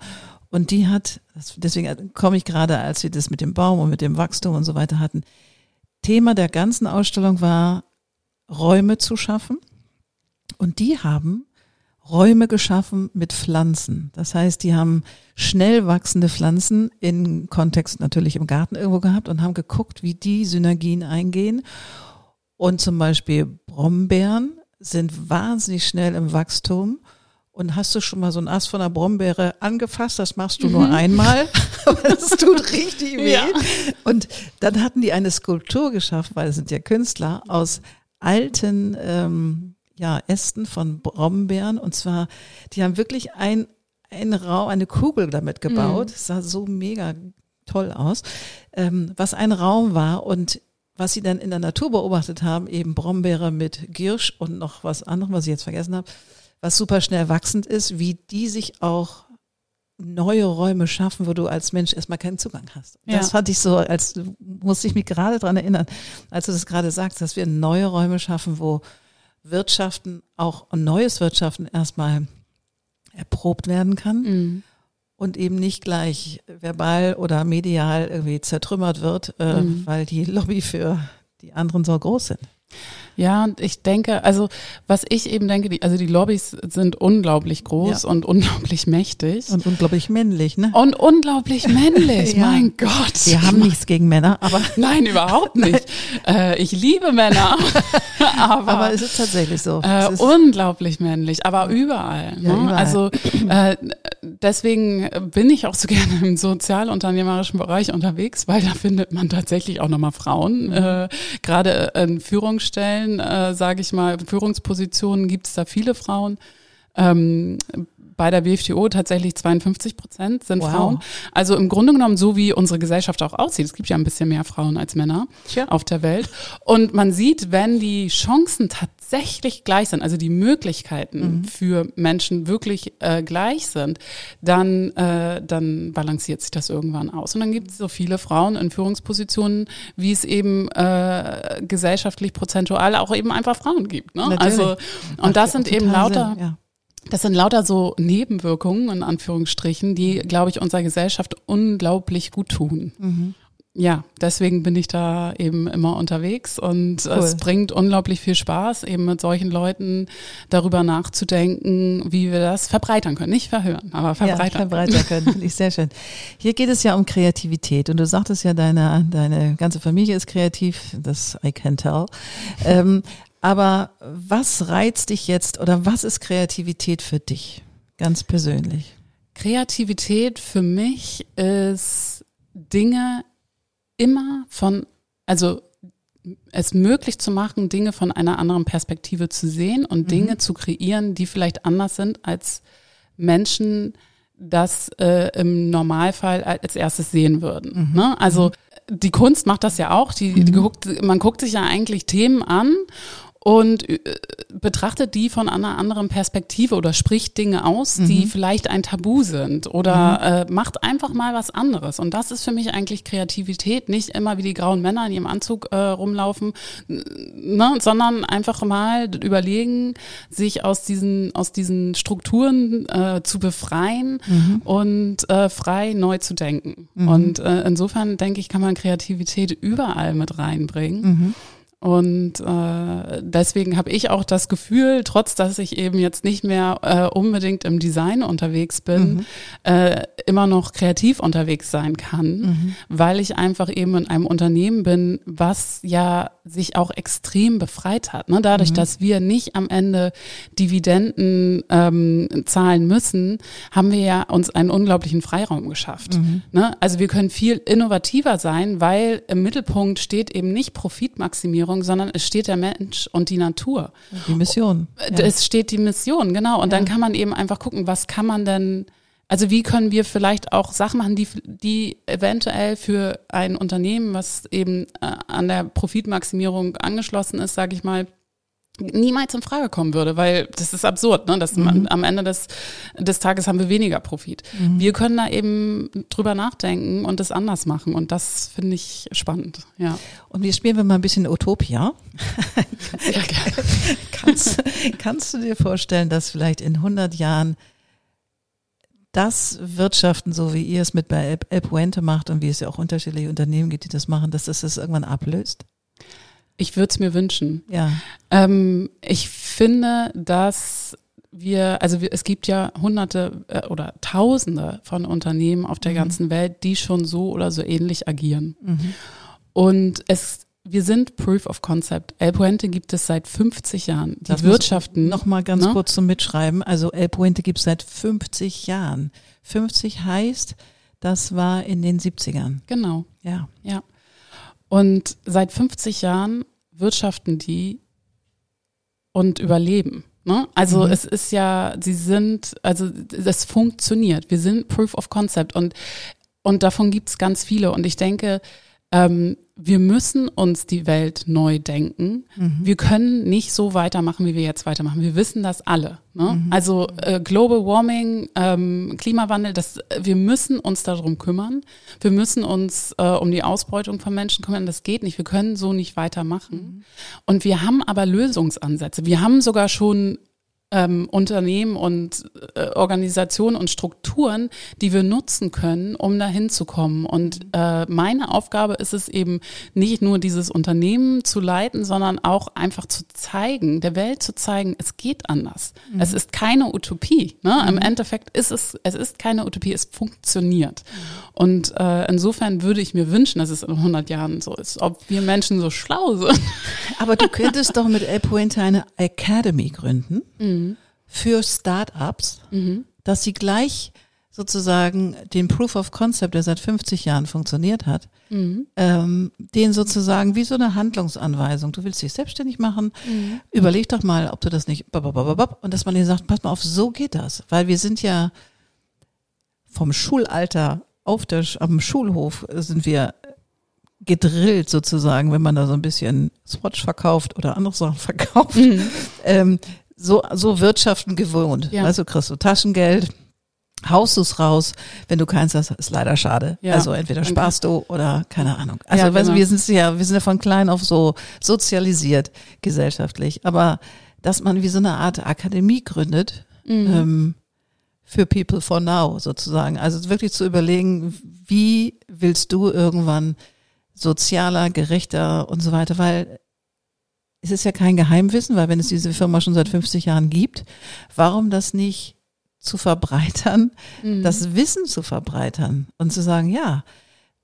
B: und die hat, deswegen komme ich gerade, als wir das mit dem Baum und mit dem Wachstum und so weiter hatten, Thema der ganzen Ausstellung war, Räume zu schaffen. Und die haben Räume geschaffen mit Pflanzen. Das heißt, die haben schnell wachsende Pflanzen in Kontext natürlich im Garten irgendwo gehabt und haben geguckt, wie die Synergien eingehen. Und zum Beispiel Brombeeren sind wahnsinnig schnell im Wachstum. Und hast du schon mal so einen Ast von einer Brombeere angefasst? Das machst du nur mhm. einmal, aber das tut richtig weh. Ja. Und dann hatten die eine Skulptur geschaffen, weil es sind ja Künstler, aus alten ähm, ja, Ästen von Brombeeren. Und zwar, die haben wirklich ein, ein Raum, eine Kugel damit gebaut. Mhm. sah so mega toll aus, ähm, was ein Raum war und was sie dann in der Natur beobachtet haben, eben Brombeere mit Girsch und noch was anderes, was ich jetzt vergessen habe, was super schnell wachsend ist, wie die sich auch neue Räume schaffen, wo du als Mensch erstmal keinen Zugang hast. Ja. Das fand ich so, als musste ich mich gerade dran erinnern, als du das gerade sagst, dass wir neue Räume schaffen, wo Wirtschaften, auch neues Wirtschaften erstmal erprobt werden kann mhm. Und eben nicht gleich verbal oder medial irgendwie zertrümmert wird, äh, mhm. weil die Lobby für die anderen so groß sind.
A: Ja, ich denke, also was ich eben denke, die, also die Lobbys sind unglaublich groß ja. und unglaublich mächtig.
B: Und unglaublich männlich, ne?
A: Und unglaublich männlich, ja. mein Gott.
B: Wir haben nichts gegen Männer, aber.
A: Nein, überhaupt nicht. Äh, ich liebe Männer.
B: aber, aber es ist tatsächlich so.
A: Äh, ist unglaublich männlich, aber überall. Ne? Ja, überall. Also äh, deswegen bin ich auch so gerne im sozialunternehmerischen Bereich unterwegs, weil da findet man tatsächlich auch nochmal Frauen. Mhm. Äh, Gerade in Führungsstellen Stellen, äh, sage ich mal, Führungspositionen gibt es da viele Frauen. Ähm, bei der WFTO tatsächlich 52 Prozent sind wow. Frauen. Also im Grunde genommen so, wie unsere Gesellschaft auch aussieht. Es gibt ja ein bisschen mehr Frauen als Männer Tja. auf der Welt. Und man sieht, wenn die Chancen tatsächlich gleich sind, also die Möglichkeiten mhm. für Menschen wirklich äh, gleich sind, dann, äh, dann balanciert sich das irgendwann aus. Und dann gibt es so viele Frauen in Führungspositionen, wie es eben äh, gesellschaftlich prozentual auch eben einfach Frauen gibt. Ne? Also und das sind eben lauter. Sinn, ja das sind lauter so Nebenwirkungen, in Anführungsstrichen, die, glaube ich, unserer Gesellschaft unglaublich gut tun. Mhm. Ja, deswegen bin ich da eben immer unterwegs und cool. es bringt unglaublich viel Spaß, eben mit solchen Leuten darüber nachzudenken, wie wir das verbreitern können. Nicht verhören, aber verbreitern. Ja,
B: verbreitern können, finde ich sehr schön. Hier geht es ja um Kreativität und du sagtest ja, deine, deine ganze Familie ist kreativ, das I can tell. Ähm, aber was reizt dich jetzt oder was ist Kreativität für dich, ganz persönlich?
A: Kreativität für mich ist Dinge immer von, also es möglich zu machen, Dinge von einer anderen Perspektive zu sehen und mhm. Dinge zu kreieren, die vielleicht anders sind, als Menschen das äh, im Normalfall als erstes sehen würden. Mhm. Ne? Also die Kunst macht das ja auch. Die, die mhm. guckt, man guckt sich ja eigentlich Themen an und äh, betrachtet die von einer anderen Perspektive oder spricht Dinge aus, mhm. die vielleicht ein Tabu sind oder mhm. äh, macht einfach mal was anderes. Und das ist für mich eigentlich Kreativität, nicht immer wie die grauen Männer in ihrem Anzug äh, rumlaufen, ne, sondern einfach mal überlegen, sich aus diesen, aus diesen Strukturen äh, zu befreien mhm. und äh, frei neu zu denken. Mhm. Und äh, insofern denke ich, kann man Kreativität überall mit reinbringen. Und äh, deswegen habe ich auch das Gefühl, trotz dass ich eben jetzt nicht mehr äh, unbedingt im Design unterwegs bin, mhm. äh, immer noch kreativ unterwegs sein kann, mhm. weil ich einfach eben in einem Unternehmen bin, was ja sich auch extrem befreit hat. Ne? Dadurch, mhm. dass wir nicht am Ende Dividenden ähm, zahlen müssen, haben wir ja uns einen unglaublichen Freiraum geschafft. Mhm. Ne? Also wir können viel innovativer sein, weil im Mittelpunkt steht eben nicht Profitmaximierung, sondern es steht der Mensch und die Natur.
B: Die Mission.
A: Ja. Es steht die Mission, genau. Und ja. dann kann man eben einfach gucken, was kann man denn, also wie können wir vielleicht auch Sachen machen, die, die eventuell für ein Unternehmen, was eben äh, an der Profitmaximierung angeschlossen ist, sage ich mal, niemals in Frage kommen würde, weil das ist absurd, ne? Dass man, mhm. am Ende des, des Tages haben wir weniger Profit. Mhm. Wir können da eben drüber nachdenken und das anders machen und das finde ich spannend, ja.
B: Und wir spielen wir mal ein bisschen Utopia. Kannst, kannst du dir vorstellen, dass vielleicht in 100 Jahren das Wirtschaften, so wie ihr es mit bei El Puente macht und wie es ja auch unterschiedliche Unternehmen gibt, die das machen, dass das das irgendwann ablöst?
A: Ich würde es mir wünschen.
B: Ja.
A: Ähm, ich finde, dass wir, also es gibt ja hunderte äh, oder tausende von Unternehmen auf der
B: Mhm.
A: ganzen Welt, die schon so oder so ähnlich agieren.
B: Mhm.
A: Und es, wir sind Proof of Concept. El Puente gibt es seit 50 Jahren. Die
B: Das
A: Wirtschaften.
B: Noch mal ganz
A: ne?
B: kurz zum Mitschreiben. Also El Puente gibt es seit 50 Jahren. 50 heißt, das war in den 70ern.
A: Genau.
B: Ja.
A: Ja. Und seit 50 Jahren wirtschaften die und überleben. Ne? Also
B: Mhm.
A: es ist ja, sie sind, also das funktioniert. Wir sind Proof of Concept und, und davon gibt es ganz viele. Und ich denke, ähm, wir müssen uns die Welt neu denken.
B: Mhm.
A: Wir können nicht so weitermachen, wie wir jetzt weitermachen. Wir wissen das alle. Ne?
B: Mhm.
A: Also äh, Global Warming, ähm, Klimawandel, das, wir müssen uns darum kümmern. Wir müssen uns äh, um die Ausbeutung von Menschen kümmern. Das geht nicht. Wir können so nicht weitermachen.
B: Mhm.
A: Und wir haben aber Lösungsansätze. Wir haben sogar schon ähm, Unternehmen und äh, Organisationen und Strukturen, die wir nutzen können, um dahin zu kommen. Und äh, meine Aufgabe ist es eben nicht nur dieses Unternehmen zu leiten, sondern auch einfach zu zeigen, der Welt zu zeigen, es geht anders. Es ist keine Utopie. Ne? Im Endeffekt ist es, es ist keine Utopie, es funktioniert. Und äh, insofern würde ich mir wünschen, dass es in 100 Jahren so ist, ob wir Menschen so schlau sind.
B: Aber du könntest doch mit El Puente eine Academy gründen für Startups, dass sie gleich sozusagen den Proof of Concept, der seit 50 Jahren funktioniert hat, ähm, den sozusagen wie so eine Handlungsanweisung. Du willst dich selbstständig machen, überleg doch mal, ob du das nicht, und dass man dir sagt, pass mal auf, so geht das. Weil wir sind ja vom Schulalter auf der, am Schulhof sind wir gedrillt sozusagen, wenn man da so ein bisschen Swatch verkauft oder andere Sachen verkauft, ähm, so, so wirtschaften gewohnt.
A: Ja.
B: Weißt du, kriegst du Taschengeld, haust du's raus, wenn du keins hast, ist leider schade.
A: Ja.
B: Also entweder sparst du oder keine Ahnung. Also
A: Ja,
B: du,
A: genau.
B: wir sind ja, wir sind ja von klein auf so sozialisiert gesellschaftlich. Aber dass man wie so eine Art Akademie gründet, ähm, für People for Now sozusagen. Also wirklich zu überlegen, wie willst du irgendwann sozialer, gerechter und so weiter, weil es ist ja kein Geheimwissen, weil wenn es diese Firma schon seit 50 Jahren gibt, warum das nicht zu verbreitern,
A: Mhm.
B: das Wissen zu verbreitern und zu sagen, ja,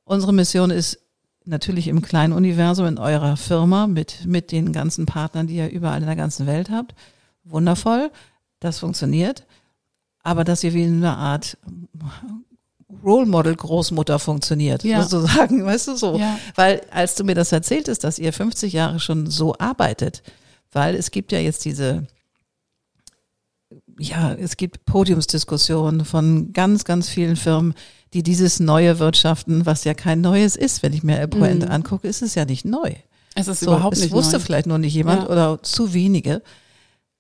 B: unsere Mission ist natürlich im kleinen Universum in eurer Firma mit, mit den ganzen Partnern, die ihr überall in der ganzen Welt habt. Wundervoll, das funktioniert. Aber dass ihr wie eine Art Role Model Großmutter funktioniert,
A: Ja.
B: sozusagen, weißt du so.
A: Ja.
B: Weil als du mir das erzähltest, dass ihr 50 Jahre schon so arbeitet, weil es gibt ja jetzt diese, ja, es gibt Podiumsdiskussionen von ganz, ganz vielen Firmen, die dieses neue Wirtschaften, was ja kein neues ist, wenn ich mir Puente
A: Mhm.
B: angucke, ist es ja nicht neu.
A: Es ist
B: So,
A: überhaupt
B: es
A: nicht
B: wusste
A: neu.
B: vielleicht nur nicht jemand
A: Ja.
B: oder zu wenige.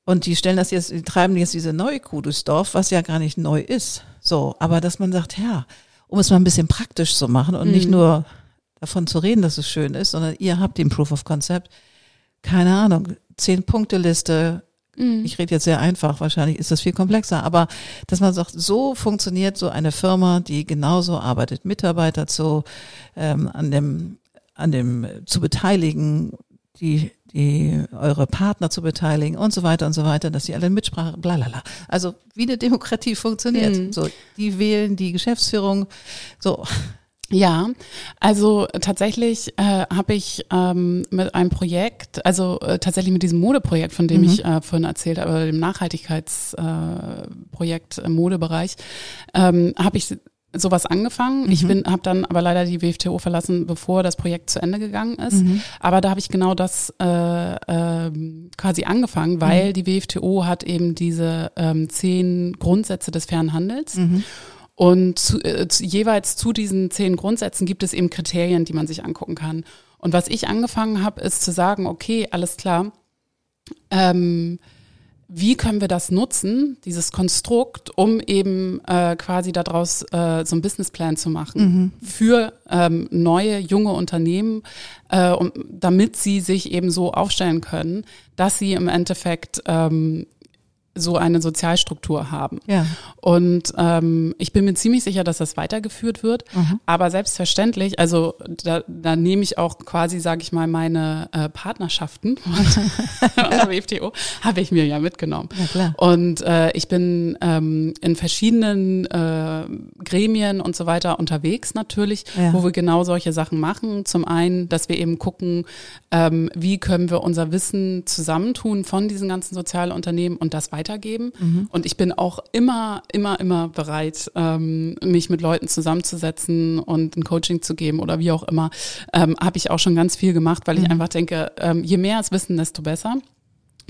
B: Und die stellen das jetzt, die treiben jetzt diese neue Kuh durchs Dorf, was ja gar nicht neu ist. So, aber dass man sagt, ja, um es mal ein bisschen praktisch zu machen und nicht
A: Mhm.
B: nur davon zu reden, dass es schön ist, sondern ihr habt den Proof of Concept. Keine Ahnung, zehn Punkte Liste.
A: Mhm.
B: Ich rede jetzt sehr einfach, wahrscheinlich ist das viel komplexer, aber dass man sagt, so funktioniert so eine Firma, die genauso arbeitet, Mitarbeiter zu ähm, an dem an dem äh, zu beteiligen, die die eure Partner zu beteiligen und so weiter und so weiter, dass sie alle Mitsprache, bla bla bla. Also wie eine Demokratie funktioniert.
A: Mhm.
B: So, die wählen die Geschäftsführung. So,
A: Ja, also tatsächlich äh, habe ich ähm, mit einem Projekt, also äh, tatsächlich mit diesem Modeprojekt, von dem
B: Mhm.
A: ich äh, vorhin erzählt habe, dem Nachhaltigkeitsprojekt äh, Projekt im Modebereich, ähm, habe ich sowas angefangen. Ich
B: Mhm.
A: bin, habe dann aber leider die WFTO verlassen, bevor das Projekt zu Ende gegangen ist.
B: Mhm.
A: Aber da habe ich genau das äh, ähm, quasi angefangen,
B: Mhm.
A: weil die WFTO hat eben diese ähm, zehn Grundsätze des fairen Handels.
B: Mhm.
A: Und zu, äh, zu, jeweils zu diesen zehn Grundsätzen gibt es eben Kriterien, die man sich angucken kann. Und was ich angefangen habe, ist zu sagen, okay, alles klar, ähm, wie können wir das nutzen, dieses Konstrukt, um eben äh, quasi daraus äh, so einen Businessplan zu machen für ähm, neue, junge Unternehmen, äh, um, damit sie sich eben so aufstellen können, dass sie im Endeffekt ähm, so eine Sozialstruktur haben.
B: Ja.
A: Und ähm, ich bin mir ziemlich sicher, dass das weitergeführt wird.
B: Mhm.
A: Aber selbstverständlich, also da, da nehme ich auch quasi, sage ich mal, meine äh, Partnerschaften unter WFTO, habe ich mir ja mitgenommen.
B: Ja, klar.
A: Und äh, ich bin ähm, in verschiedenen äh, Gremien und so weiter unterwegs natürlich,
B: Ja.
A: wo wir genau solche Sachen machen. Zum einen, dass wir eben gucken, ähm, wie können wir unser Wissen zusammentun von diesen ganzen Sozialunternehmen und das weitergeben.
B: Mhm.
A: Und ich bin auch immer, immer, immer bereit, ähm, mich mit Leuten zusammenzusetzen und ein Coaching zu geben oder wie auch immer. Ähm, Habe ich auch schon ganz viel gemacht, weil ich einfach denke, ähm, je mehr es wissen, desto besser.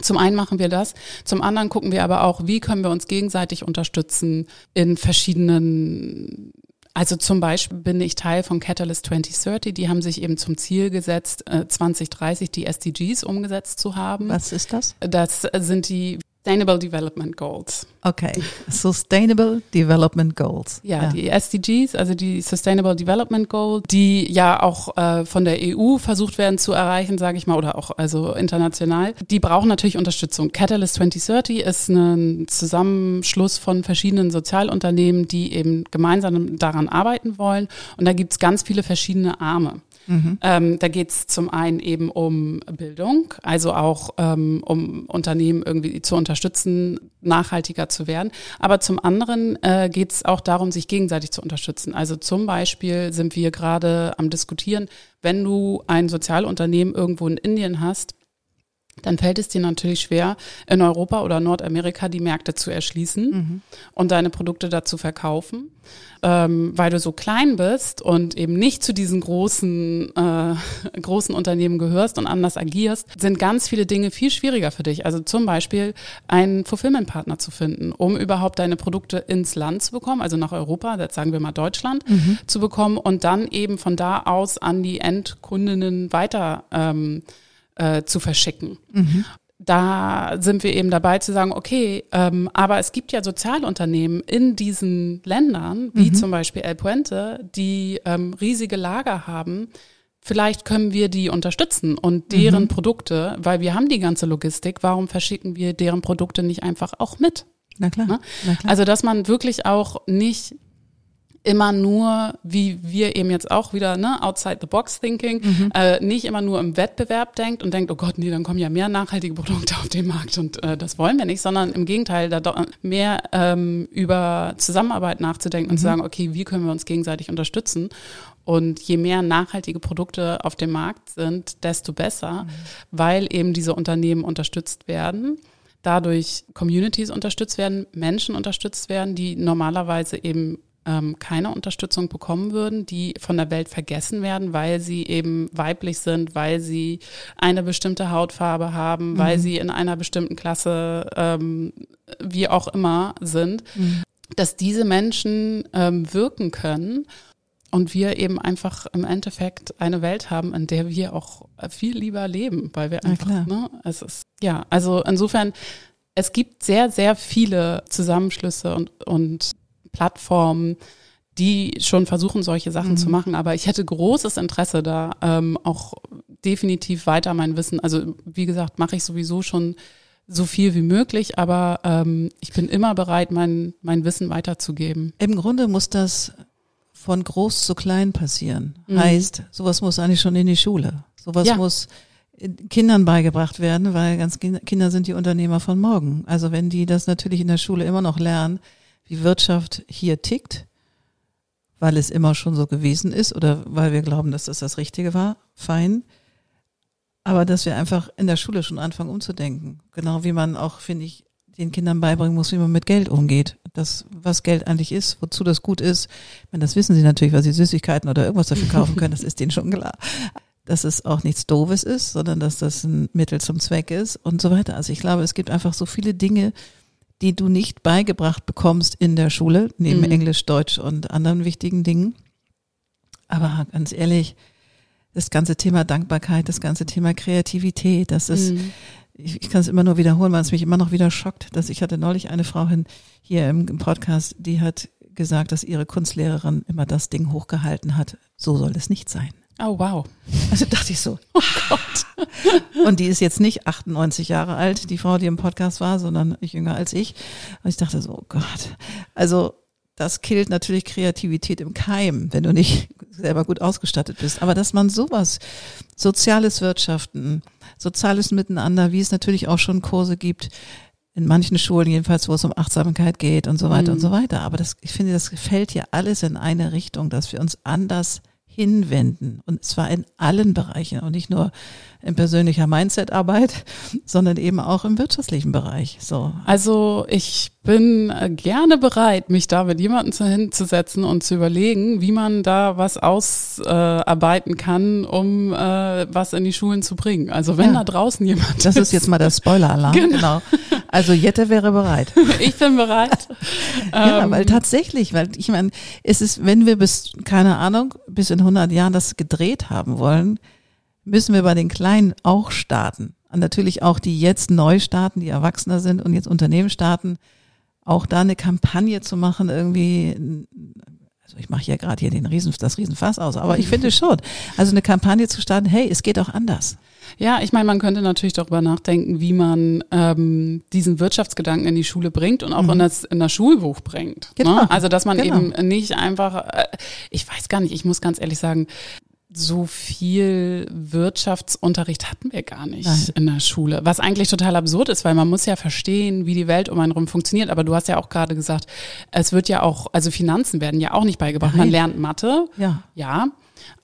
A: Zum einen machen wir das, zum anderen gucken wir aber auch, wie können wir uns gegenseitig unterstützen in verschiedenen also zum Beispiel bin ich Teil von Catalyst 2030. Die haben sich eben zum Ziel gesetzt, äh, 2030 die SDGs umgesetzt zu haben.
B: Was ist das?
A: Das sind die Sustainable Development Goals.
B: Okay. Sustainable Development Goals.
A: Ja, die SDGs, also die Sustainable Development Goals, die ja auch äh, von der EU versucht werden zu erreichen, sage ich mal, oder auch also international, die brauchen natürlich Unterstützung. Catalyst 2030 ist ein Zusammenschluss von verschiedenen Sozialunternehmen, die eben gemeinsam daran arbeiten wollen. Und da gibt's ganz viele verschiedene Arme. Ähm, da geht's zum einen eben um Bildung, also auch ähm, um Unternehmen irgendwie zu unterstützen, nachhaltiger zu werden. Aber zum anderen äh, geht's auch darum, sich gegenseitig zu unterstützen. Also zum Beispiel sind wir gerade am diskutieren, wenn du ein Sozialunternehmen irgendwo in Indien hast, dann fällt es dir natürlich schwer, in Europa oder Nordamerika die Märkte zu erschließen und deine Produkte dazu verkaufen, ähm, weil du so klein bist und eben nicht zu diesen großen, äh, großen Unternehmen gehörst und anders agierst, sind ganz viele Dinge viel schwieriger für dich. Also zum Beispiel einen Fulfillment-Partner zu finden, um überhaupt deine Produkte ins Land zu bekommen, also nach Europa, jetzt sagen wir mal Deutschland, zu bekommen und dann eben von da aus an die Endkundinnen weiter ähm, äh, zu verschicken. Da sind wir eben dabei zu sagen, okay, ähm, aber es gibt ja Sozialunternehmen in diesen Ländern, wie zum Beispiel El Puente, die ähm, riesige Lager haben. Vielleicht können wir die unterstützen und deren Produkte, weil wir haben die ganze Logistik, warum verschicken wir deren Produkte nicht einfach auch mit?
B: Na klar.
A: Ne?
B: Na klar.
A: Also, dass man wirklich auch nicht immer nur, wie wir eben jetzt auch wieder, ne, outside the box thinking,
B: Mhm.
A: äh, nicht immer nur im Wettbewerb denkt und denkt, oh Gott, nee, dann kommen ja mehr nachhaltige Produkte auf den Markt und äh, das wollen wir nicht, sondern im Gegenteil, da doch mehr ähm, über Zusammenarbeit nachzudenken
B: Mhm.
A: und zu sagen, okay, wie können wir uns gegenseitig unterstützen? Und je mehr nachhaltige Produkte auf dem Markt sind, desto besser,
B: Mhm.
A: weil eben diese Unternehmen unterstützt werden dadurch Communities unterstützt werden, Menschen unterstützt werden, die normalerweise eben ähm, keine Unterstützung bekommen würden, die von der Welt vergessen werden, weil sie eben weiblich sind, weil sie eine bestimmte Hautfarbe haben, weil sie in einer bestimmten Klasse, ähm, wie auch immer, sind, dass diese Menschen ähm, wirken können und wir eben einfach im Endeffekt eine Welt haben, in der wir auch viel lieber leben, weil wir einfach, ne, es ist, ja, also insofern, es gibt sehr, sehr viele Zusammenschlüsse und, und Plattformen, die schon versuchen, solche Sachen
B: Mhm.
A: zu machen. Aber ich hätte großes Interesse da, ähm, auch definitiv weiter mein Wissen. Also wie gesagt, mache ich sowieso schon so viel wie möglich, aber ähm, ich bin immer bereit, mein, mein Wissen weiterzugeben.
B: Im Grunde muss das von groß zu klein passieren.
A: Mhm.
B: Heißt, sowas muss eigentlich schon in die Schule. Sowas
A: Ja.
B: muss Kindern beigebracht werden, weil ganz Kinder Kinder sind die Unternehmer von morgen. Also wenn die das natürlich in der Schule immer noch lernen, wie Wirtschaft hier tickt, weil es immer schon so gewesen ist oder weil wir glauben, dass das das Richtige war, fein. Aber dass wir einfach in der Schule schon anfangen umzudenken. Genau wie man auch, finde ich, den Kindern beibringen muss, wie man mit Geld umgeht. Das, was Geld eigentlich ist, wozu das gut ist. Ich meine, das wissen sie natürlich, weil sie Süßigkeiten oder irgendwas dafür kaufen können, das ist denen schon klar. Dass es auch nichts Doofes ist, sondern dass das ein Mittel zum Zweck ist und so weiter. Also ich glaube, es gibt einfach so viele Dinge, die du nicht beigebracht bekommst in der Schule, neben
A: Mhm.
B: Englisch, Deutsch und anderen wichtigen Dingen. Aber ganz ehrlich, das ganze Thema Dankbarkeit, das ganze Thema Kreativität, das ist,
A: Mhm.
B: ich, ich kann es immer nur wiederholen, weil es mich immer noch wieder schockt, dass ich hatte neulich eine Frau hin, hier im, im Podcast, die hat gesagt, dass ihre Kunstlehrerin immer das Ding hochgehalten hat. So soll es nicht sein.
A: Oh wow.
B: Also dachte ich so, oh Gott. Und die ist jetzt nicht 98 Jahre alt, die Frau, die im Podcast war, sondern jünger als ich. Und ich dachte so, oh Gott. Also das killt natürlich Kreativität im Keim, wenn du nicht selber gut ausgestattet bist. Aber dass man sowas, soziales Wirtschaften, soziales Miteinander, wie es natürlich auch schon Kurse gibt, in manchen Schulen jedenfalls, wo es um Achtsamkeit geht und so weiter mhm. und so weiter. Aber das, ich finde, das fällt ja alles in eine Richtung, dass wir uns anders hinwenden. Und zwar in allen Bereichen und nicht nur in persönlicher Mindset-Arbeit, sondern eben auch im wirtschaftlichen Bereich. So.
A: Also ich bin äh, gerne bereit, mich da mit jemandem hinzusetzen und zu überlegen, wie man da was ausarbeiten äh, kann, um äh, was in die Schulen zu bringen. Also wenn ja. da draußen jemand
B: Das ist jetzt mal der Spoiler-Alarm. Genau. genau. Also Jette wäre bereit.
A: ich bin bereit.
B: ja, ähm, weil tatsächlich, weil ich meine, es ist, wenn wir bis, keine Ahnung, bis in 100 Jahren das gedreht haben wollen, müssen wir bei den Kleinen auch starten. Und natürlich auch die jetzt neu starten, die Erwachsener sind und jetzt Unternehmen starten, auch da eine Kampagne zu machen, irgendwie, also ich mache ja gerade hier den Riesen, das Riesenfass aus, aber ich finde schon, also eine Kampagne zu starten, hey, es geht auch anders.
A: Ja, ich meine, man könnte natürlich darüber nachdenken, wie man ähm, diesen Wirtschaftsgedanken in die Schule bringt und auch mhm. in, das, in das Schulbuch bringt. Ne? Genau. Ne? Also, dass man genau. eben nicht einfach, äh, ich weiß gar nicht, ich muss ganz ehrlich sagen, so viel Wirtschaftsunterricht hatten wir gar nicht Nein. in der Schule. Was eigentlich total absurd ist, weil man muss ja verstehen, wie die Welt um einen rum funktioniert. Aber du hast ja auch gerade gesagt, es wird ja auch, also Finanzen werden ja auch nicht beigebracht. Nein. Man lernt Mathe. Ja. Ja.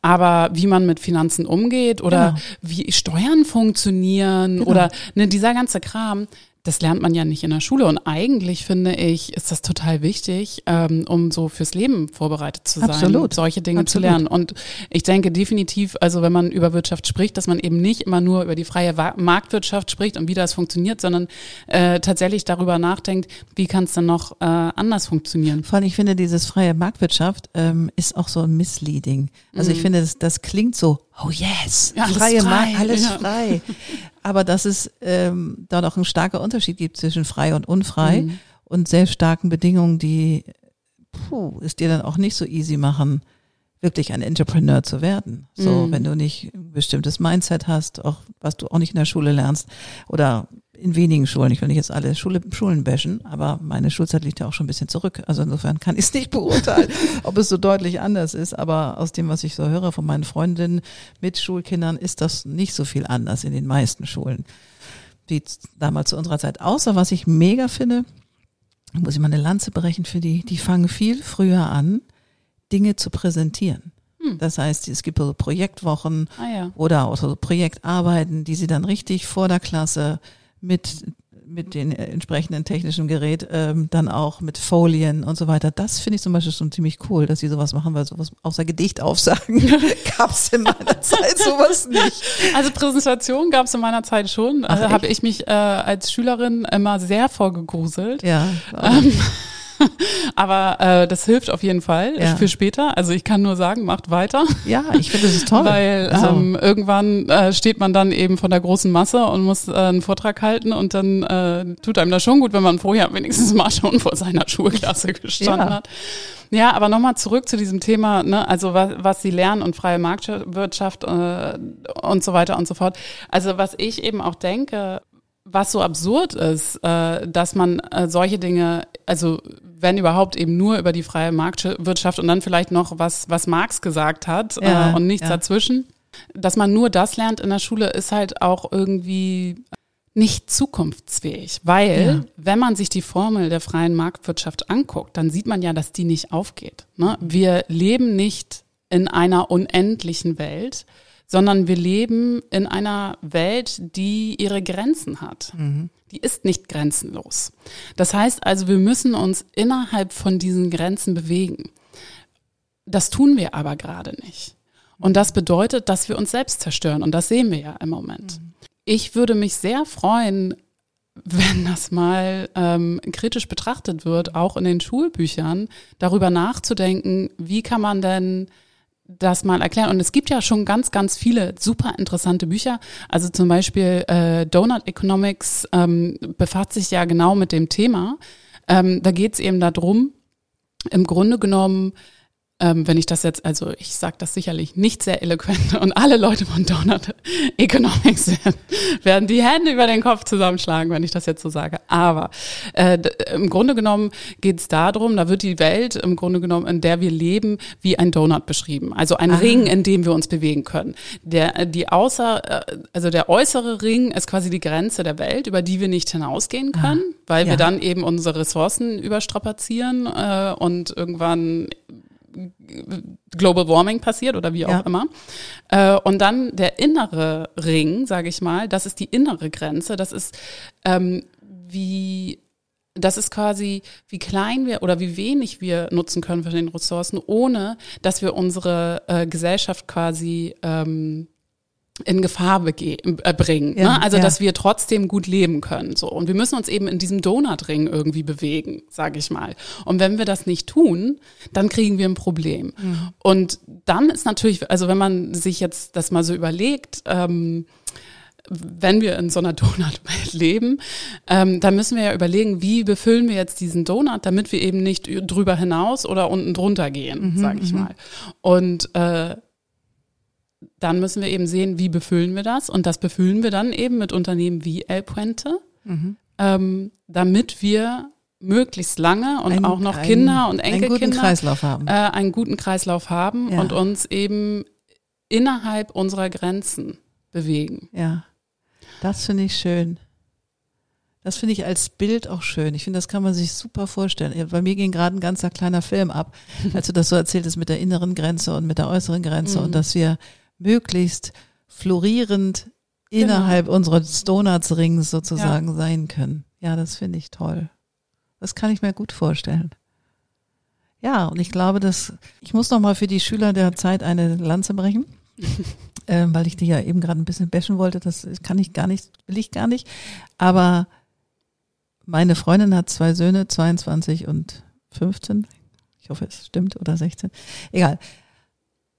A: Aber wie man mit Finanzen umgeht oder genau. wie Steuern funktionieren genau. oder ne, dieser ganze Kram, das lernt man ja nicht in der Schule. Und eigentlich finde ich, ist das total wichtig, ähm, um so fürs Leben vorbereitet zu sein, Absolut. solche Dinge Absolut. zu lernen. Und ich denke definitiv, also wenn man über Wirtschaft spricht, dass man eben nicht immer nur über die freie Marktwirtschaft spricht und wie das funktioniert, sondern äh, tatsächlich darüber nachdenkt, wie kann es dann noch äh, anders funktionieren.
B: Vor allem, ich finde, dieses freie Marktwirtschaft ähm, ist auch so ein Misleading. Also mhm. ich finde, das, das klingt so, oh yes, alles freie frei. Alles ja. frei. Aber dass es ähm, da noch ein starker Unterschied gibt zwischen frei und unfrei mhm. und sehr starken Bedingungen, die puh, es dir dann auch nicht so easy machen, wirklich ein Entrepreneur zu werden. So, mhm. wenn du nicht ein bestimmtes Mindset hast, auch was du auch nicht in der Schule lernst oder in wenigen Schulen. Ich will nicht jetzt alle Schule, Schulen bashen, aber meine Schulzeit liegt ja auch schon ein bisschen zurück. Also insofern kann ich es nicht beurteilen, ob es so deutlich anders ist. Aber aus dem, was ich so höre von meinen Freundinnen mit Schulkindern, ist das nicht so viel anders in den meisten Schulen, wie damals zu unserer Zeit. Außer was ich mega finde, muss ich mal eine Lanze brechen für die, die fangen viel früher an, Dinge zu präsentieren. Hm. Das heißt, es gibt so Projektwochen ah, ja. oder auch so Projektarbeiten, die sie dann richtig vor der Klasse mit mit den entsprechenden technischen Gerät, ähm, dann auch mit Folien und so weiter. Das finde ich zum Beispiel schon ziemlich cool, dass sie sowas machen, weil sowas außer Gedicht aufsagen gab es in meiner Zeit sowas nicht.
A: Also Präsentation gab es in meiner Zeit schon. Also habe ich mich äh, als Schülerin immer sehr vorgegruselt. Ja. Ähm, Aber äh, das hilft auf jeden Fall ja. für später. Also ich kann nur sagen, macht weiter.
B: Ja, ich finde das ist toll.
A: Weil also. ähm, irgendwann äh, steht man dann eben von der großen Masse und muss äh, einen Vortrag halten und dann äh, tut einem das schon gut, wenn man vorher wenigstens mal schon vor seiner Schulklasse gestanden ja. hat. Ja, aber nochmal zurück zu diesem Thema, ne, also was, was sie lernen und freie Marktwirtschaft äh, und so weiter und so fort. Also was ich eben auch denke, was so absurd ist, äh, dass man äh, solche Dinge, also wenn überhaupt eben nur über die freie Marktwirtschaft und dann vielleicht noch was, was Marx gesagt hat ja, äh, und nichts ja. dazwischen. Dass man nur das lernt in der Schule, ist halt auch irgendwie nicht zukunftsfähig, weil ja. wenn man sich die Formel der freien Marktwirtschaft anguckt, dann sieht man ja, dass die nicht aufgeht. Ne? Wir leben nicht in einer unendlichen Welt, sondern wir leben in einer Welt, die ihre Grenzen hat. Mhm. Die ist nicht grenzenlos. Das heißt also, wir müssen uns innerhalb von diesen Grenzen bewegen. Das tun wir aber gerade nicht. Und das bedeutet, dass wir uns selbst zerstören. Und das sehen wir ja im Moment. Mhm. Ich würde mich sehr freuen, wenn das mal ähm, kritisch betrachtet wird, auch in den Schulbüchern, darüber nachzudenken, wie kann man denn das mal erklären. Und es gibt ja schon ganz, ganz viele super interessante Bücher. Also zum Beispiel äh, Donut Economics ähm, befasst sich ja genau mit dem Thema. Ähm, da geht es eben darum, im Grunde genommen ähm, wenn ich das jetzt, also ich sage das sicherlich nicht sehr eloquent und alle Leute von Donut Economics werden, werden die Hände über den Kopf zusammenschlagen, wenn ich das jetzt so sage. Aber äh, im Grunde genommen geht es darum, da wird die Welt im Grunde genommen, in der wir leben, wie ein Donut beschrieben. Also ein Aha. Ring, in dem wir uns bewegen können. Der, die außer, äh, also der äußere Ring ist quasi die Grenze der Welt, über die wir nicht hinausgehen können, Aha. weil ja. wir dann eben unsere Ressourcen überstrapazieren äh, und irgendwann Global Warming passiert oder wie auch ja. immer. Äh, und dann der innere Ring, sage ich mal, das ist die innere Grenze. Das ist ähm, wie das ist quasi, wie klein wir oder wie wenig wir nutzen können von den Ressourcen, ohne dass wir unsere äh, Gesellschaft quasi ähm, in Gefahr äh, bringen. Ja, ne? Also ja. dass wir trotzdem gut leben können. So und wir müssen uns eben in diesem Donutring irgendwie bewegen, sage ich mal. Und wenn wir das nicht tun, dann kriegen wir ein Problem. Mhm. Und dann ist natürlich, also wenn man sich jetzt das mal so überlegt. Ähm, wenn wir in so einer Donutwelt leben, ähm, dann müssen wir ja überlegen, wie befüllen wir jetzt diesen Donut, damit wir eben nicht drüber hinaus oder unten drunter gehen, mhm, sage ich mhm. mal. Und äh, dann müssen wir eben sehen, wie befüllen wir das. Und das befüllen wir dann eben mit Unternehmen wie El Puente, mhm. ähm, damit wir möglichst lange und ein, auch noch ein, Kinder und Enkelkinder einen
B: guten Kreislauf haben,
A: äh, einen guten Kreislauf haben ja. und uns eben innerhalb unserer Grenzen bewegen.
B: Ja, das finde ich schön. Das finde ich als Bild auch schön. Ich finde, das kann man sich super vorstellen. Bei mir ging gerade ein ganzer kleiner Film ab, als du das so erzähltest mit der inneren Grenze und mit der äußeren Grenze mhm. und dass wir möglichst florierend genau. innerhalb unseres Donuts-Rings sozusagen ja. sein können. Ja, das finde ich toll. Das kann ich mir gut vorstellen. Ja, und ich glaube, dass ich muss noch mal für die Schüler der Zeit eine Lanze brechen, äh, weil ich die ja eben gerade ein bisschen bashen wollte. Das kann ich gar nicht, will ich gar nicht. Aber meine Freundin hat zwei Söhne, 22 und 15. Ich hoffe, es stimmt oder 16. Egal.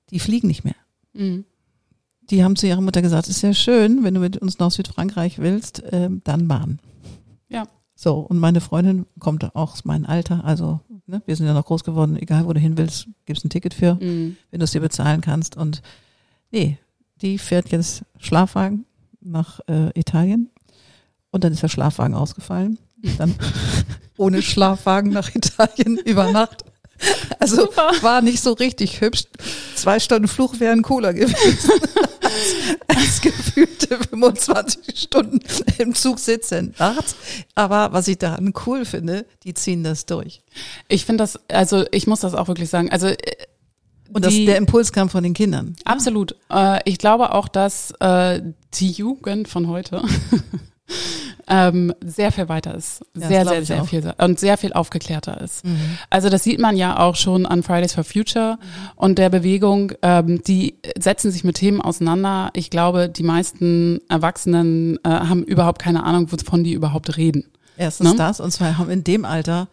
B: Die fliegen nicht mehr. Mhm die haben zu ihrer Mutter gesagt, ist ja schön, wenn du mit uns nach Südfrankreich willst, äh, dann Bahn.
A: Ja.
B: So, und meine Freundin kommt auch aus meinem Alter, also ne, wir sind ja noch groß geworden, egal wo du hin willst, gibst ein Ticket für, mhm. wenn du es dir bezahlen kannst. Und nee, die fährt jetzt Schlafwagen nach äh, Italien und dann ist der Schlafwagen ausgefallen. Dann ohne Schlafwagen nach Italien über Nacht. Also Super. war nicht so richtig hübsch. Zwei Stunden Fluch wären cooler gewesen. als, gefühlte 25 Stunden im Zug sitzen nachts. Aber was ich daran cool finde, die ziehen das durch.
A: Ich finde das, also ich muss das auch wirklich sagen. Also äh,
B: und das, der Impuls kam von den Kindern.
A: Absolut. Äh, ich glaube auch, dass äh, die Jugend von heute ähm, sehr viel weiter ist. Ja, sehr, sehr, sehr auch. viel und sehr viel aufgeklärter ist. Mhm. Also das sieht man ja auch schon an Fridays for Future mhm. und der Bewegung, ähm, die setzen sich mit Themen auseinander. Ich glaube, die meisten Erwachsenen äh, haben überhaupt keine Ahnung, wovon die überhaupt reden.
B: Erstens ne? das und zwei haben in dem Alter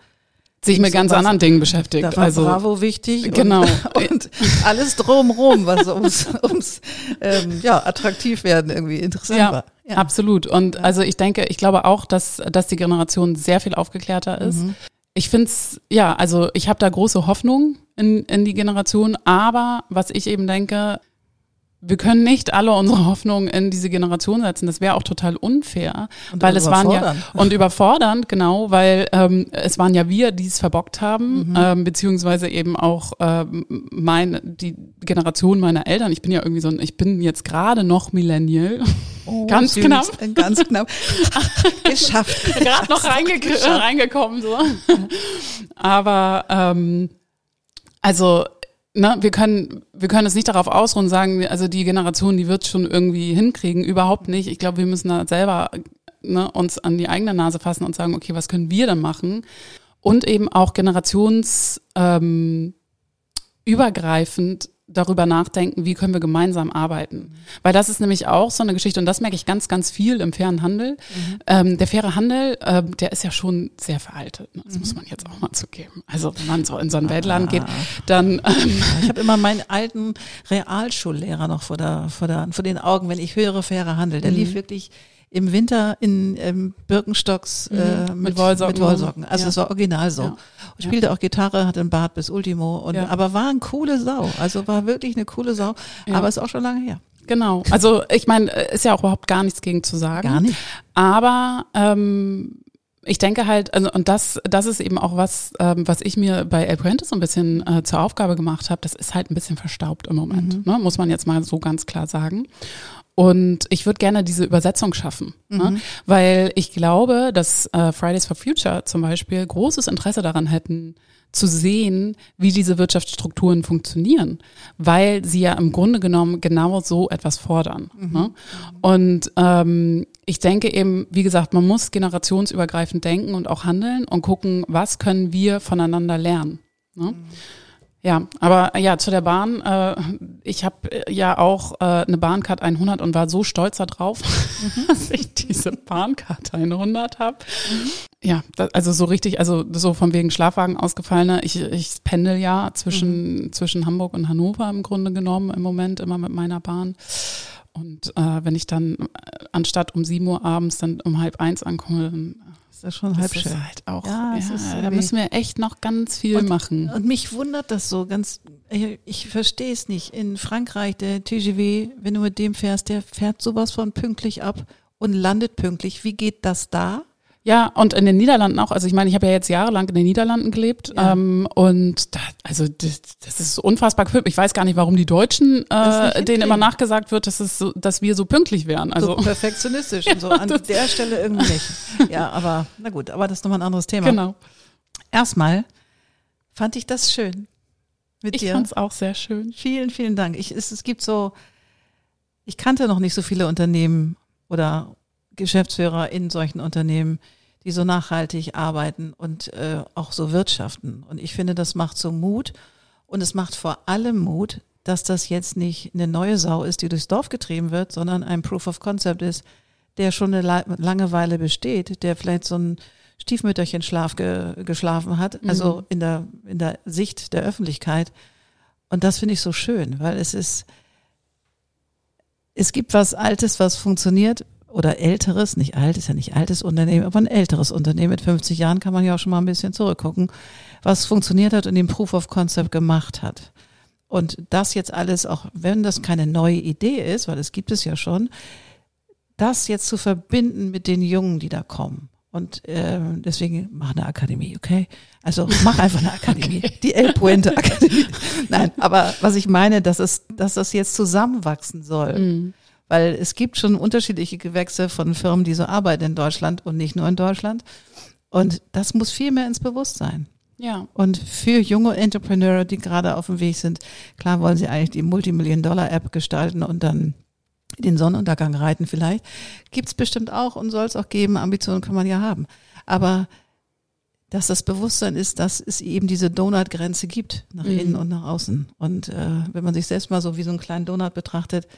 A: sich mit ganz anderen Dingen beschäftigt.
B: Da war also Bravo wichtig
A: genau
B: und, und alles drumherum, was ums, ums ähm, ja attraktiv werden irgendwie interessant
A: ja,
B: war.
A: Ja. Absolut. Und ja. also ich denke, ich glaube auch, dass dass die Generation sehr viel aufgeklärter ist. Mhm. Ich finde es, ja, also ich habe da große Hoffnung in, in die Generation, aber was ich eben denke, wir können nicht alle unsere Hoffnungen in diese Generation setzen. Das wäre auch total unfair, und weil es waren ja und überfordernd genau, weil ähm, es waren ja wir, die es verbockt haben, mhm. ähm, beziehungsweise eben auch ähm, meine die Generation meiner Eltern. Ich bin ja irgendwie so, ein, ich bin jetzt gerade noch Millennial,
B: oh, ganz süß. knapp, ganz knapp geschafft,
A: gerade noch reinge reingekommen so. Aber ähm, also ne, wir können, wir können es nicht darauf ausruhen sagen, also die Generation, die wird schon irgendwie hinkriegen. Überhaupt nicht. Ich glaube, wir müssen da selber ne, uns an die eigene Nase fassen und sagen, okay, was können wir denn machen? Und eben auch generationsübergreifend ähm, darüber nachdenken, wie können wir gemeinsam arbeiten. Weil das ist nämlich auch so eine Geschichte und das merke ich ganz, ganz viel im fairen Handel. Mhm. Ähm, der faire Handel, äh, der ist ja schon sehr veraltet. Ne? Das mhm. muss man jetzt auch mal zugeben. Also wenn man so in so ein ah. Weltland geht, dann... Ähm,
B: ich habe immer meinen alten Realschullehrer noch vor, der, vor, der, vor den Augen, wenn ich höre fairer Handel. Der mhm. lief wirklich im Winter in ähm, Birkenstocks
A: Mhm.
B: äh,
A: Mit
B: mit,
A: Wollsocken.
B: mit Wollsocken. Also
A: Ja.
B: es war original so.
A: Ja.
B: Und spielte auch Gitarre, hatte einen Bart bis Ultimo und
A: Ja.
B: aber war eine coole Sau. Also war wirklich eine coole Sau.
A: Ja.
B: Aber ist auch schon lange her.
A: Genau. Also ich meine, äh, ist ja auch überhaupt gar nichts gegen zu sagen.
B: Gar nicht.
A: Aber ähm, ich denke halt, also und das, das ist eben auch was, ähm, was ich mir bei El Puente so ein bisschen äh, zur Aufgabe gemacht habe. Das ist halt ein bisschen verstaubt im Moment, ne? muss man jetzt mal so ganz klar sagen. Und ich würde gerne diese Übersetzung schaffen, ne? weil ich glaube, dass äh, Fridays for Future zum Beispiel großes Interesse daran hätten, zu sehen, wie diese Wirtschaftsstrukturen funktionieren, weil sie ja im Grunde genommen genau so etwas fordern. Ne? Und ähm, ich denke eben, wie gesagt, man muss generationsübergreifend denken und auch handeln und gucken, was können wir voneinander lernen. Ne? Ja, aber ja, zu der Bahn. Äh, ich habe ja auch äh, eine Bahncard 100 und war so stolz darauf, dass ich diese Bahncard 100 habe. Ja, da, also so richtig, also so von wegen Schlafwagen ausgefallener. Ich, ich pendel ja zwischen, zwischen Hamburg und Hannover im Grunde genommen im Moment immer mit meiner Bahn. Und äh, wenn ich dann äh, anstatt um 7 Uhr abends dann um halb eins ankomme, dann
B: Ist das schon halb
A: ist das
B: schön.
A: halt auch,
B: Ja,
A: ja,
B: ist
A: da müssen wir echt noch ganz viel machen.
B: Und mich wundert das so ganz, ich, ich verstehe es nicht. In Frankreich, der TGV, wenn du mit dem fährst, der fährt sowas von pünktlich ab und landet pünktlich. Wie geht das da?
A: Ja, und in den Niederlanden auch. Also ich meine, ich habe ja jetzt jahrelang in den Niederlanden gelebt
B: Ja.
A: ähm, und da, also das, das ist unfassbar pünktlich. Ich weiß gar nicht, warum die Deutschen äh, denen immer nachgesagt wird, dass es so, dass wir so pünktlich wären. Also
B: so perfektionistisch und so. An der Stelle irgendwie nicht. Ja, aber na gut, aber das ist nochmal ein anderes Thema.
A: genau.
B: Erstmal fand ich das schön mit
A: Ich
B: dir.
A: fand's auch sehr schön.
B: Vielen, vielen Dank. Ich, es, es gibt so, ich kannte noch nicht so viele Unternehmen oder Geschäftsführer in solchen Unternehmen, die so nachhaltig arbeiten und äh, auch so wirtschaften. Und ich finde, das macht so Mut. Und es macht vor allem Mut, dass das jetzt nicht eine neue Sau ist, die durchs Dorf getrieben wird, sondern ein Proof of Concept ist, der schon eine la- Langeweile besteht, der vielleicht so ein Stiefmütterchen-Schlaf ge geschlafen hat, also in der, in der Sicht der Öffentlichkeit. Und das finde ich so schön, weil es ist, es gibt was Altes, was funktioniert oder älteres, nicht alt, ist ja nicht altes Unternehmen, aber ein älteres Unternehmen mit 50 Jahren kann man ja auch schon mal ein bisschen zurückgucken, was funktioniert hat und den Proof of Concept gemacht hat. Und das jetzt alles, auch wenn das keine neue Idee ist, weil es gibt es ja schon, das jetzt zu verbinden mit den Jungen, die da kommen. Und äh, deswegen mach eine Akademie, okay? Also mach einfach eine Akademie, die El Puente Akademie. Nein, aber was ich meine, dass es, dass das jetzt zusammenwachsen soll,
A: Mhm.
B: Weil es gibt schon unterschiedliche Gewächse von Firmen, die so arbeiten in Deutschland und nicht nur in Deutschland. Und das muss viel mehr ins Bewusstsein.
A: Ja.
B: Und für junge Entrepreneure, die gerade auf dem Weg sind, klar wollen sie eigentlich die Multimillion-Dollar-App gestalten und dann den Sonnenuntergang reiten vielleicht. Gibt's bestimmt auch und soll es auch geben. Ambitionen kann man ja haben. Aber dass das Bewusstsein ist, dass es eben diese Donut-Grenze gibt, nach
A: Mhm.
B: innen und nach außen. Und äh, wenn man sich selbst mal so wie so einen kleinen Donut betrachtet,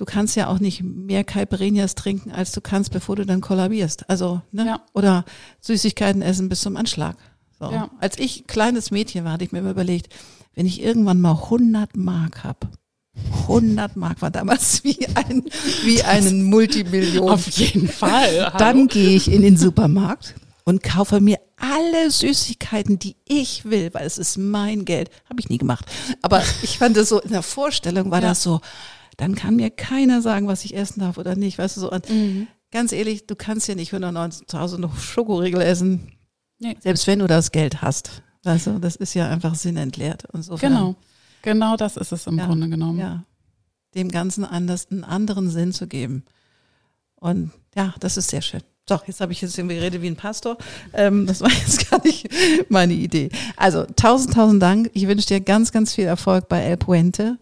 B: du kannst ja auch nicht mehr Caipirinhas trinken, als du kannst, bevor du dann kollabierst. Also, ne?
A: Ja.
B: Oder Süßigkeiten essen bis zum Anschlag. So.
A: Ja.
B: Als ich kleines Mädchen war, hatte ich mir immer überlegt, wenn ich irgendwann mal 100 Mark hab, 100 Mark war damals wie ein wie einen Multimillion.
A: Auf jeden Fall.
B: Dann gehe ich in den Supermarkt und kaufe mir alle Süßigkeiten, die ich will, weil es ist mein Geld. Habe ich nie gemacht. Aber ich fand es so, in der Vorstellung war
A: Ja.
B: das so, dann kann mir keiner sagen, was ich essen darf oder nicht. Weißt du so,
A: Mhm.
B: ganz ehrlich, du kannst ja nicht 190.000 Schokoriegel essen,
A: Nee.
B: selbst wenn du das Geld hast. Weißt du, das ist ja einfach sinnentleert. Und so
A: Genau. Genau das ist es im
B: Ja.
A: Grunde genommen.
B: ja, dem Ganzen anders, einen anderen Sinn zu geben. Und ja, das ist sehr schön. So, jetzt habe ich jetzt irgendwie geredet wie ein Pastor. Ähm, das war jetzt gar nicht meine Idee. Also, tausend, tausend Dank. Ich wünsche dir ganz, ganz viel Erfolg bei El Puente.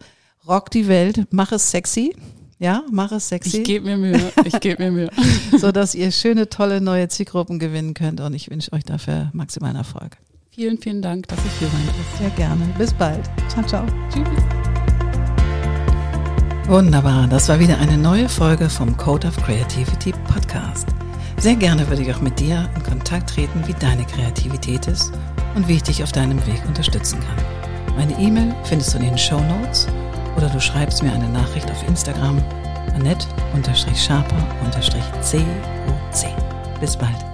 B: Rock die Welt, mach es sexy. Ja, mach es sexy,
A: Ich gebe mir Mühe. Ich gebe mir Mühe.
B: so dass ihr schöne, tolle neue Zielgruppen gewinnen könnt. Und ich wünsche euch dafür maximalen Erfolg.
A: Vielen, vielen Dank, dass ich hier sein durfte.
B: Sehr gerne. Bis bald. Ciao, ciao.
A: Tschüss.
B: Wunderbar, das war wieder eine neue Folge vom Code of Creativity Podcast. Sehr gerne würde ich auch mit dir in Kontakt treten, wie deine Kreativität ist und wie ich dich auf deinem Weg unterstützen kann. Meine E-Mail findest du in den Show Notes oder du schreibst mir eine Nachricht auf Instagram. Annette-Sharper-COC. Bis bald.